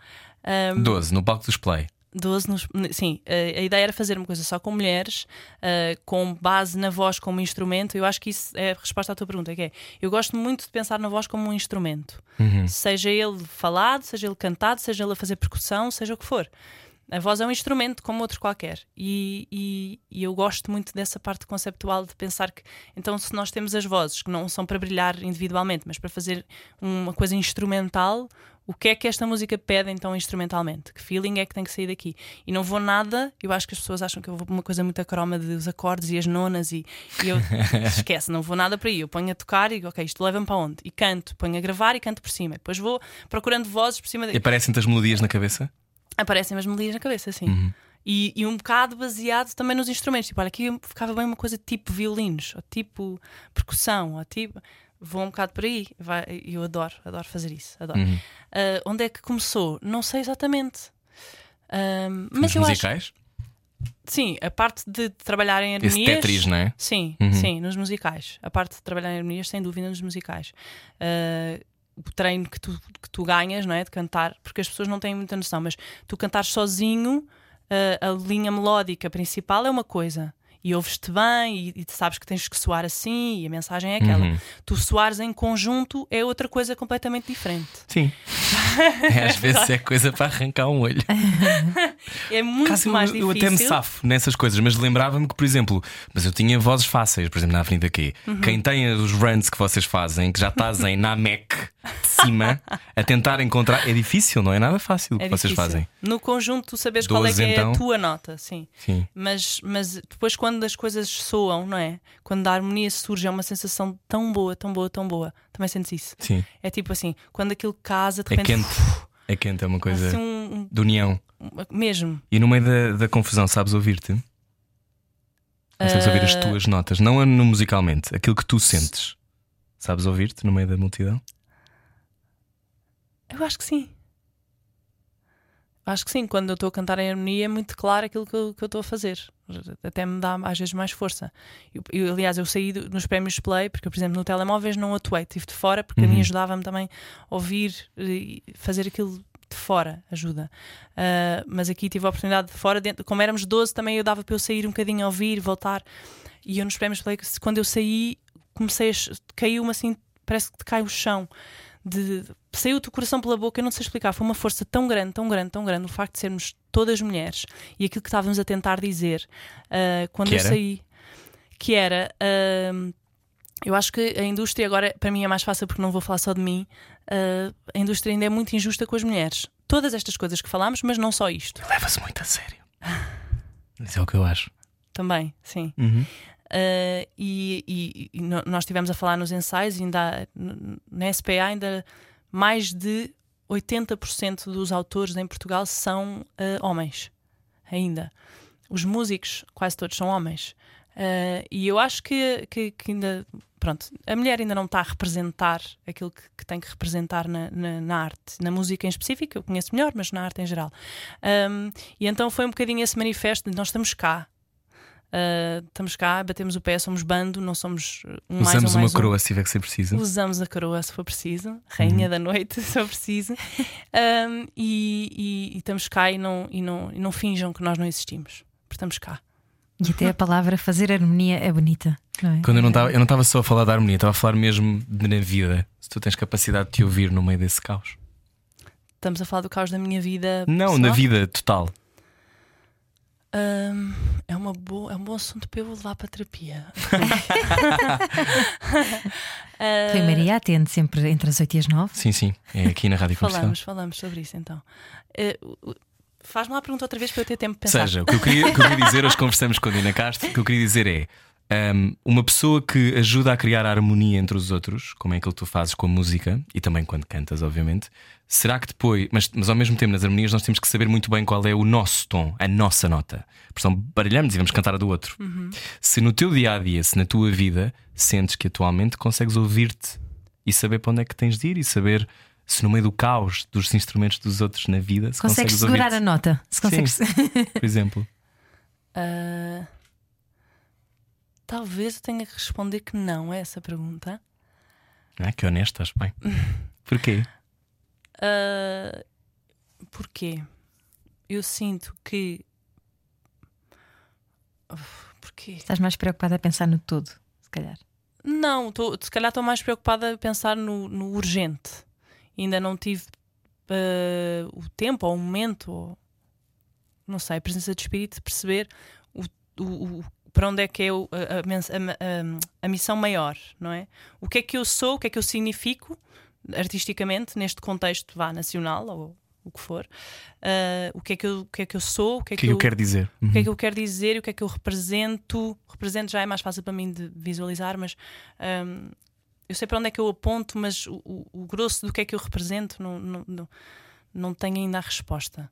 Speaker 4: Ahm,
Speaker 1: 12, no palco dos Play.
Speaker 4: 12 nos- sim, eh, a ideia era fazer uma coisa só com mulheres, eh, com base na voz como instrumento. Eu acho que isso é a resposta à tua pergunta, que é eu gosto muito de pensar na voz como um instrumento. Seja ele falado, seja ele cantado, seja ele a fazer percussão, seja o que for. A voz é um instrumento como outro qualquer. E, e- e eu gosto muito dessa parte conceptual de pensar que, então, se nós temos as vozes que não são para brilhar individualmente, mas para fazer uma coisa instrumental, o que é que esta música pede então instrumentalmente? Que feeling é que tem que sair daqui? E não vou nada, eu acho que as pessoas acham que eu vou para uma coisa muito acroma dos acordes e as nonas e, e eu esquece, não vou nada para aí. Eu ponho a tocar e ok, isto leva-me para onde? E canto, ponho a gravar e canto por cima. Depois vou procurando vozes por cima
Speaker 1: E
Speaker 4: de...
Speaker 1: aparecem-te as melodias na cabeça?
Speaker 4: Aparecem as melodias na cabeça, sim.
Speaker 1: Uhum.
Speaker 4: E, e um bocado baseado também nos instrumentos. Tipo, olha, aqui ficava bem uma coisa tipo violinos, ou tipo percussão, ou tipo. Vou um bocado por aí. Vai- Eu adoro, adoro fazer isso. Adoro.
Speaker 1: Uhum.
Speaker 4: Ah, onde é que começou? Não sei exatamente. Ahm, mas
Speaker 1: Nos
Speaker 4: eu acho.
Speaker 1: musicais?
Speaker 4: Sim, a parte de trabalhar em
Speaker 1: Esse
Speaker 4: harmonias.
Speaker 1: Tetris, não é?
Speaker 4: Sim,
Speaker 1: Uhum.
Speaker 4: sim, nos musicais. A parte de trabalhar em harmonias, sem dúvida, nos musicais. Ah, o treino que tu, que tu ganhas, não é? De cantar, porque as pessoas não têm muita noção, mas tu cantares sozinho, ah, a linha melódica principal é uma coisa. E ouves-te bem, e, e sabes que tens que soar assim, e a mensagem é aquela.
Speaker 1: Uhum.
Speaker 4: Tu soares em conjunto é outra coisa completamente diferente.
Speaker 1: Sim. É, às vezes é coisa para arrancar um olho.
Speaker 4: É muito
Speaker 1: Caso eu-
Speaker 4: mais
Speaker 1: eu,
Speaker 4: difícil.
Speaker 1: até me safo nessas coisas, mas lembrava-me que, por exemplo, mas eu tinha vozes fáceis, por exemplo, na Avenida Q.
Speaker 4: Uhum.
Speaker 1: Quem tem os runs que vocês fazem, que já estás em na Mac de cima, a tentar encontrar. É difícil, não é nada fácil o
Speaker 4: É
Speaker 1: que vocês
Speaker 4: difícil.
Speaker 1: fazem.
Speaker 4: No conjunto, tu sabes qual é que é
Speaker 1: então?
Speaker 4: a tua nota, sim.
Speaker 1: Sim.
Speaker 4: Mas, mas depois, quando as coisas soam, não é? Quando a harmonia surge, é uma sensação tão boa, tão boa, tão boa. Também sentes isso.
Speaker 1: Sim.
Speaker 4: É tipo assim, quando aquilo casa, de
Speaker 1: É
Speaker 4: repente.
Speaker 1: quente. É quente, é uma coisa
Speaker 4: Assim, um,
Speaker 1: de união.
Speaker 4: mesmo.
Speaker 1: E no meio da, da confusão, sabes ouvir-te? Consegues ouvir as
Speaker 4: Ah.
Speaker 1: tuas notas, não no musicalmente, aquilo que tu sentes. Sabes ouvir-te no meio da multidão?
Speaker 4: Eu acho que sim. Acho que sim, quando eu estou a cantar em harmonia é muito claro aquilo que eu que eu estou a fazer. Até me dá às vezes mais força. Eu, eu, aliás, eu saí do- nos prémios Play, porque por exemplo, no telemóveis não atuei, estive de fora, porque a mim
Speaker 1: Uhum.
Speaker 4: ajudava-me também a ouvir e fazer aquilo de fora, ajuda. Ah, mas aqui tive a oportunidade de fora, dentro, como éramos 12, também eu dava para eu sair um bocadinho a ouvir, voltar. E eu nos prémios Play, quando eu saí, comecei a. caiu-me assim, parece que cai o chão de saiu-te o coração pela boca, eu não sei explicar, foi uma força tão grande, tão grande, tão grande, o facto de sermos todas mulheres e aquilo que estávamos a tentar dizer ah, quando
Speaker 1: Que
Speaker 4: eu
Speaker 1: era?
Speaker 4: saí, que era ah, eu acho que a indústria agora para mim é mais fácil porque não vou falar só de mim. ah, a indústria ainda é muito injusta com as mulheres. Todas estas coisas que falámos, mas não só isto.
Speaker 1: Leva-se muito a sério. Isso é o que eu acho.
Speaker 4: Também, sim.
Speaker 1: Uhum.
Speaker 4: Uh, e, e- e nós estivemos a falar nos ensaios, ainda na SPA ainda mais de 80% dos autores em Portugal são uh, homens, ainda. Os músicos, quase todos são homens. Uh, e eu acho que, que, que ainda, pronto, a mulher ainda não está a representar aquilo que, que tem que representar na, na, na arte, na música em específico, eu conheço melhor, mas na arte em geral. Um, e então foi um bocadinho esse manifesto de nós estamos cá, Uh, estamos cá, batemos o pé, somos bando, não somos uh, um mais
Speaker 1: Usamos
Speaker 4: um
Speaker 1: uma
Speaker 4: mais um.
Speaker 1: coroa se tiver que ser preciso.
Speaker 4: Usamos a coroa se for preciso, rainha da noite se for preciso, Um, e, e- e estamos cá e não, e, não, e não finjam que nós não existimos, porque estamos cá.
Speaker 2: E até a palavra fazer harmonia é bonita, não é?
Speaker 1: Quando eu não estava, eu não estava só a falar da harmonia, estava a falar mesmo de na vida. Se tu tens capacidade de te ouvir no meio desse caos.
Speaker 4: Estamos a falar do caos da minha vida.
Speaker 1: Não,
Speaker 4: pessoal.
Speaker 1: na vida total.
Speaker 4: Um, é uma boa, é um bom assunto para eu levar para a terapia.
Speaker 2: Rui Maria atende sempre entre as 8 e as 9.
Speaker 1: Sim, sim. É aqui na Rádio Comercial.
Speaker 4: falamos, falamos sobre isso então. O- Faz-me lá a pergunta outra vez para eu ter tempo de pensar.
Speaker 1: Seja, o que eu queria, que eu queria dizer, hoje conversamos com a Dina Castro, o que eu queria dizer é. um, uma pessoa que ajuda a criar a harmonia entre os outros, como é aquilo que tu fazes com a música e também quando cantas, obviamente, será que depois, mas, mas ao mesmo tempo nas harmonias nós temos que saber muito bem qual é o nosso tom, a nossa nota. Porque senão baralhamos e vamos cantar a do outro. Se no teu dia a dia, se na tua vida sentes que atualmente consegues ouvir-te e saber para onde é que tens de ir e saber se no meio do caos dos instrumentos dos outros na vida se
Speaker 2: Consegues
Speaker 1: consegues
Speaker 2: segurar a nota. Se consegues...
Speaker 1: por exemplo.
Speaker 4: Ah, talvez eu tenha que responder que não a essa pergunta.
Speaker 1: Ah, que honesto, estás bem. Porquê?
Speaker 4: Ah, porquê? Eu sinto que. Uf, Porquê?
Speaker 2: Estás mais preocupada a pensar no todo, se calhar.
Speaker 4: Não, tô, se calhar estou mais preocupada a pensar no, no urgente. Ainda não tive ah, o tempo ou o momento, ou, não sei, a presença de espírito de perceber o, o- o- para onde é que é o- a, a- a- a missão maior, não é? O que é que eu sou, o que é que eu significo artisticamente neste contexto vá nacional ou o que for. Ah, o, que é que eu, o que é que eu sou, o que é
Speaker 1: que é que eu quero dizer?
Speaker 4: o que é que eu quero dizer e o que é que eu represento. Represento já é mais fácil para mim de visualizar, mas hum, eu sei para onde é que eu aponto, mas o, o- o grosso do que é que eu represento não, não, não, não tenho ainda a resposta.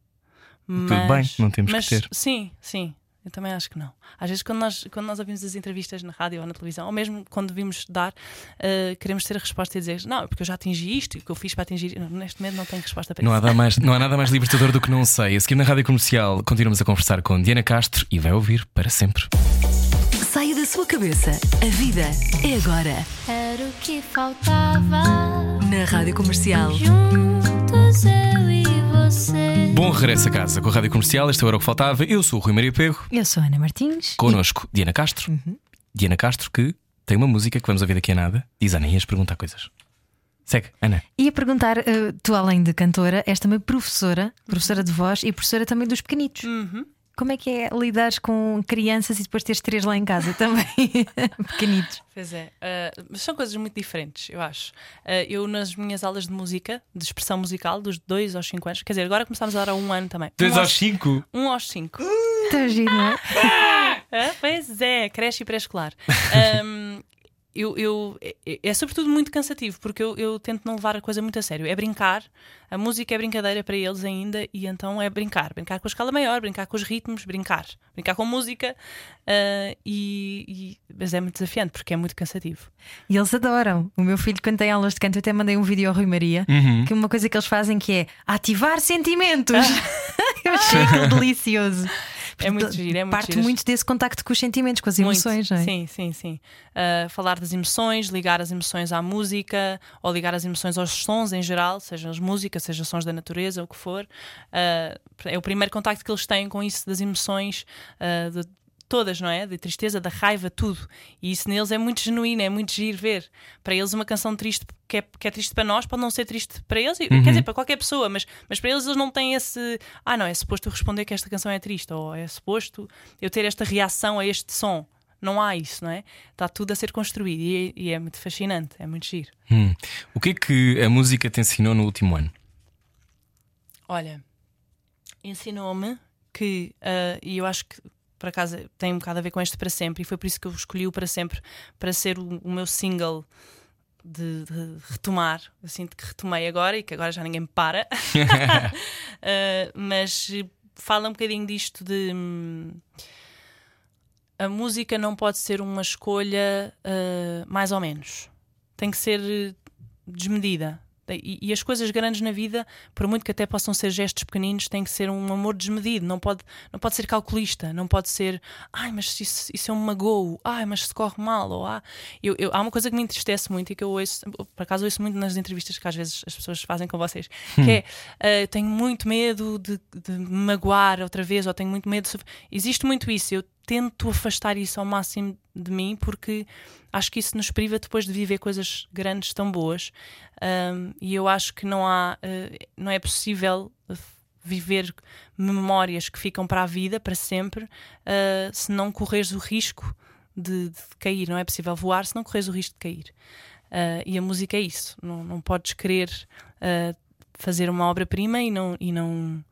Speaker 1: Tudo bem, não temos que
Speaker 4: mas,
Speaker 1: ter.
Speaker 4: Sim, sim. Eu também acho que não. Às vezes, quando nós, quando nós ouvimos as entrevistas na rádio ou na televisão, ou mesmo quando vimos dar, uh, queremos ter a resposta e dizer: Não, é porque eu já atingi isto e o que eu fiz para atingir. Neste momento, não tenho resposta para
Speaker 1: Não há,
Speaker 4: isso.
Speaker 1: nada mais, não há nada mais libertador do que não sei. A seguir na Rádio Comercial continuamos a conversar com Diana Castro e vai ouvir para sempre.
Speaker 5: Saia da sua cabeça. A vida é agora.
Speaker 6: Era o que faltava.
Speaker 5: Na Rádio Comercial.
Speaker 6: Juntos eu e você.
Speaker 1: Bom regresso a casa com a Rádio Comercial. Este é o Era o que Faltava. Eu sou o Rui Maria Pego.
Speaker 2: Eu sou a Ana Martins.
Speaker 1: Connosco, Diana Castro. Diana Castro que tem uma música que vamos ouvir daqui a nada. Diz Ana, ias perguntar coisas. Segue, Ana.
Speaker 2: E, ia perguntar, eh, tu além de cantora, és também professora, professora de voz e professora também dos pequenitos.
Speaker 4: Uhum.
Speaker 2: Como é que é lidares com crianças e depois teres três lá em casa também? Pequenitos.
Speaker 4: Pois é, mas são coisas muito diferentes, eu acho. Ah, eu, nas minhas aulas de música, de expressão musical, dos 2 aos 5 anos, quer dizer, agora começámos a dar há um ano também.
Speaker 1: Dois
Speaker 4: um
Speaker 1: aos cinco.
Speaker 4: Um aos 5.
Speaker 2: Está giro, não é?
Speaker 4: Ah, pois é, creche e pré-escolar. Ahm, eu, eu- é, é sobretudo muito cansativo, porque eu, eu tento não levar a coisa muito a sério. É brincar, a música é brincadeira para eles ainda, e então é brincar. Brincar com a escala maior, brincar com os ritmos, brincar. Brincar com música, ah, e, e- mas é muito desafiante, porque é muito cansativo.
Speaker 2: E eles adoram. O meu filho, quando tem aulas de canto, eu até mandei um vídeo ao Rui Maria,
Speaker 1: Uhum.
Speaker 2: que é uma coisa que eles fazem que é ativar sentimentos. eu achei aquilo
Speaker 4: É muito giro, é muito
Speaker 2: Parte muito desse contacto com os sentimentos, com as
Speaker 4: Muito.
Speaker 2: emoções, não é?
Speaker 4: Sim, sim, sim. Uh, falar das emoções, ligar as emoções à música ou ligar as emoções aos sons em geral, sejam as músicas, sejam sons da natureza, o que for. Uh, é o primeiro contacto que eles têm com isso das emoções, uh, de todas, não é? De tristeza, da raiva, tudo. E isso neles é muito genuíno, é muito giro ver. Para eles, uma canção triste que é, que é triste para nós pode não ser triste para eles, e- quer dizer, para qualquer pessoa, mas, mas para eles eles não têm esse. Ah, não, é suposto eu responder que esta canção é triste, ou é suposto eu ter esta reação a este som. Não há isso, não é? Está tudo a ser construído e, e é muito fascinante, é muito giro.
Speaker 1: Hum. O que é que a música te ensinou no último ano?
Speaker 4: Olha, ensinou-me que, ah, e eu acho que por acaso tem um bocado a ver com este para sempre, e foi por isso que eu escolhi o para sempre para ser o, o meu single de, de retomar. Eu sinto que retomei agora e que agora já ninguém me para. Ah, mas fala um bocadinho disto de. hum, a música não pode ser uma escolha ah, mais ou menos. Tem que ser eh, desmedida. E, e as coisas grandes na vida, por muito que até possam ser gestos pequeninos, tem que ser um amor desmedido. Não pode, não pode ser calculista. Não pode ser, ai, mas isso, isso é um magoo. Ai, mas se corre mal. Ou, ah, eu, eu- há uma coisa que me entristece muito e que eu ouço, por acaso ouço muito nas entrevistas que às vezes as pessoas fazem com vocês, que é ah, tenho muito medo de, de me magoar outra vez, ou tenho muito medo de. Existe muito isso. Eu tento afastar isso ao máximo de mim porque acho que isso nos priva depois de viver coisas grandes tão boas. Um, e eu acho que não há, uh, não é possível uh, viver memórias que ficam para a vida, para sempre, uh, se não correres o risco de, de, cair. Não é possível voar se não correres o risco de cair. Uh, e a música é isso. Não, não podes querer fazer uma obra-prima e não, e não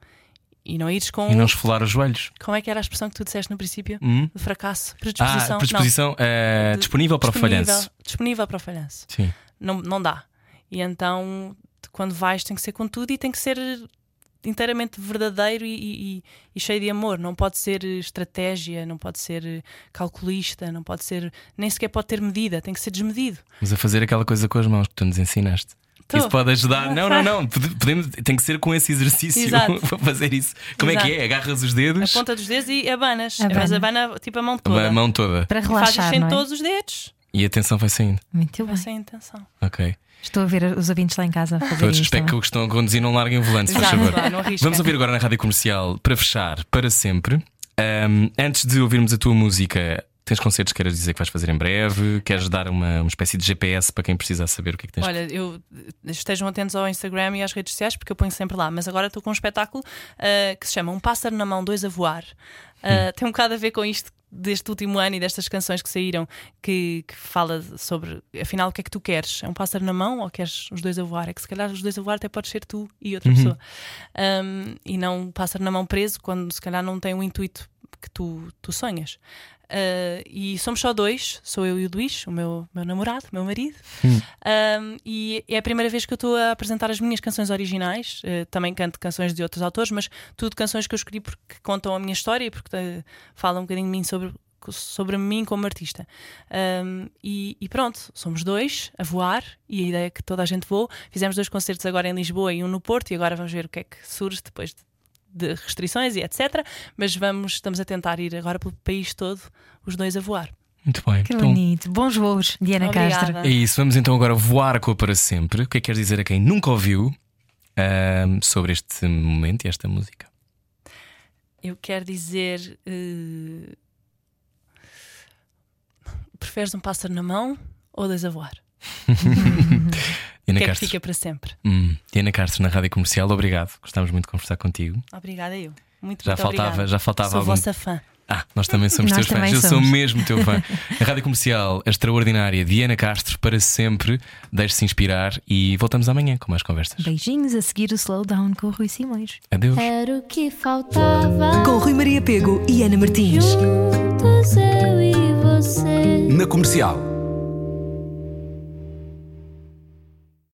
Speaker 4: e não ires com.
Speaker 1: E não esfolar os joelhos.
Speaker 4: Como é que era a expressão que tu disseste no princípio?
Speaker 1: Hum?
Speaker 4: De fracasso. Predisposição.
Speaker 1: Ah, predisposição é disponível para
Speaker 4: disponível,
Speaker 1: o falhanço.
Speaker 4: Disponível para o falhanço.
Speaker 1: Sim.
Speaker 4: Não, não dá. E então, quando vais, tem que ser com tudo e tem que ser inteiramente verdadeiro e, e, e, cheio de amor. Não pode ser estratégia, não pode ser calculista, não pode ser. nem sequer pode ter medida, tem que ser desmedido.
Speaker 1: Mas a fazer aquela coisa com as mãos que tu nos ensinaste.
Speaker 4: Tô.
Speaker 1: Isso pode ajudar. Não, não, não. Podemos, tem que ser com esse exercício
Speaker 4: Exato.
Speaker 1: para fazer isso. Como é que é? Agarras os dedos,
Speaker 4: A ponta dos dedos e abanas.
Speaker 2: Abana.
Speaker 4: Mas abana tipo a mão toda.
Speaker 1: a mão toda.
Speaker 2: Para
Speaker 4: E fazes
Speaker 2: relaxar,
Speaker 4: sem
Speaker 2: não é?
Speaker 4: todos os dedos.
Speaker 1: E a tensão vai saindo.
Speaker 2: Muito
Speaker 4: Vai
Speaker 2: bem.
Speaker 4: sem intenção.
Speaker 1: Ok.
Speaker 2: Estou a ver os ouvintes lá em casa a fazer
Speaker 1: Todos
Speaker 2: isto.
Speaker 1: espero que o que estão a conduzir não larguem o volante, se faz
Speaker 4: Exato,
Speaker 1: favor.
Speaker 4: não arrisquem.
Speaker 1: Vamos ouvir agora na rádio comercial para fechar para sempre. Ahm, antes de ouvirmos a tua música, tens concertos que queres dizer que vais fazer em breve? Queres dar uma, uma espécie de GPS para quem precisa saber o que é que tens
Speaker 4: Olha, eu estejam atentos ao Instagram e às redes sociais porque eu ponho sempre lá. Mas agora estou com um espetáculo ah, que se chama Um Pássaro na Mão, Dois a Voar. Ah, Tem um bocado a ver com isto deste último ano e destas canções que saíram que, que fala sobre afinal o que é que tu queres? É um pássaro na mão ou queres os dois a voar? É que se calhar os dois a voar até pode ser tu e outra pessoa. Um, e não um pássaro na mão preso quando se calhar não tem o intuito que tu, tu sonhas. Uh, e somos só dois, sou eu e o Luís, o meu, meu namorado, meu marido. Um, e é a primeira vez que eu estou a apresentar as minhas canções originais. Uh, também canto canções de outros autores, mas tudo canções que eu escolhi porque contam a minha história e porque uh, falam um bocadinho de mim sobre, sobre mim como artista. Um, e, e pronto, somos dois a voar e a ideia é que toda a gente voa. Fizemos dois concertos agora em Lisboa e um no Porto, e agora vamos ver o que é que surge depois de de restrições e etc. Mas vamos, estamos a tentar ir agora pelo país todo, os dois a voar.
Speaker 1: Muito bem.
Speaker 2: Que
Speaker 1: Então,
Speaker 2: bonito. Bons voos, Diana Castro.
Speaker 4: Obrigada.
Speaker 1: é isso. Vamos então agora voar com a para sempre. O que é que queres dizer a quem nunca ouviu ahm, sobre este momento e esta música?
Speaker 4: Eu quero dizer. eh, Preferes um pássaro na mão ou dois a voar?
Speaker 1: Diana
Speaker 4: que é que
Speaker 1: Castro.
Speaker 4: fica para sempre?
Speaker 1: Hum, Diana Castro na rádio comercial, obrigado. Gostámos muito de conversar contigo.
Speaker 4: Obrigada, eu. Muito,
Speaker 1: Já
Speaker 4: muito
Speaker 1: faltava,
Speaker 4: obrigada.
Speaker 1: já faltava
Speaker 4: Sou
Speaker 1: algum.
Speaker 4: vossa fã.
Speaker 1: Ah, nós também somos
Speaker 2: Nós
Speaker 1: teus fãs.
Speaker 2: também
Speaker 1: Eu sou
Speaker 2: somos.
Speaker 1: mesmo teu fã. A rádio comercial, a extraordinária Diana Castro, para sempre. Deixe-se inspirar e voltamos amanhã com mais conversas.
Speaker 2: Beijinhos a seguir o Slowdown com o Rui Simões.
Speaker 1: Adeus.
Speaker 6: Era o que faltava.
Speaker 5: Com Rui Maria Pego e Ana Martins.
Speaker 6: Juntos eu e você.
Speaker 3: Na comercial.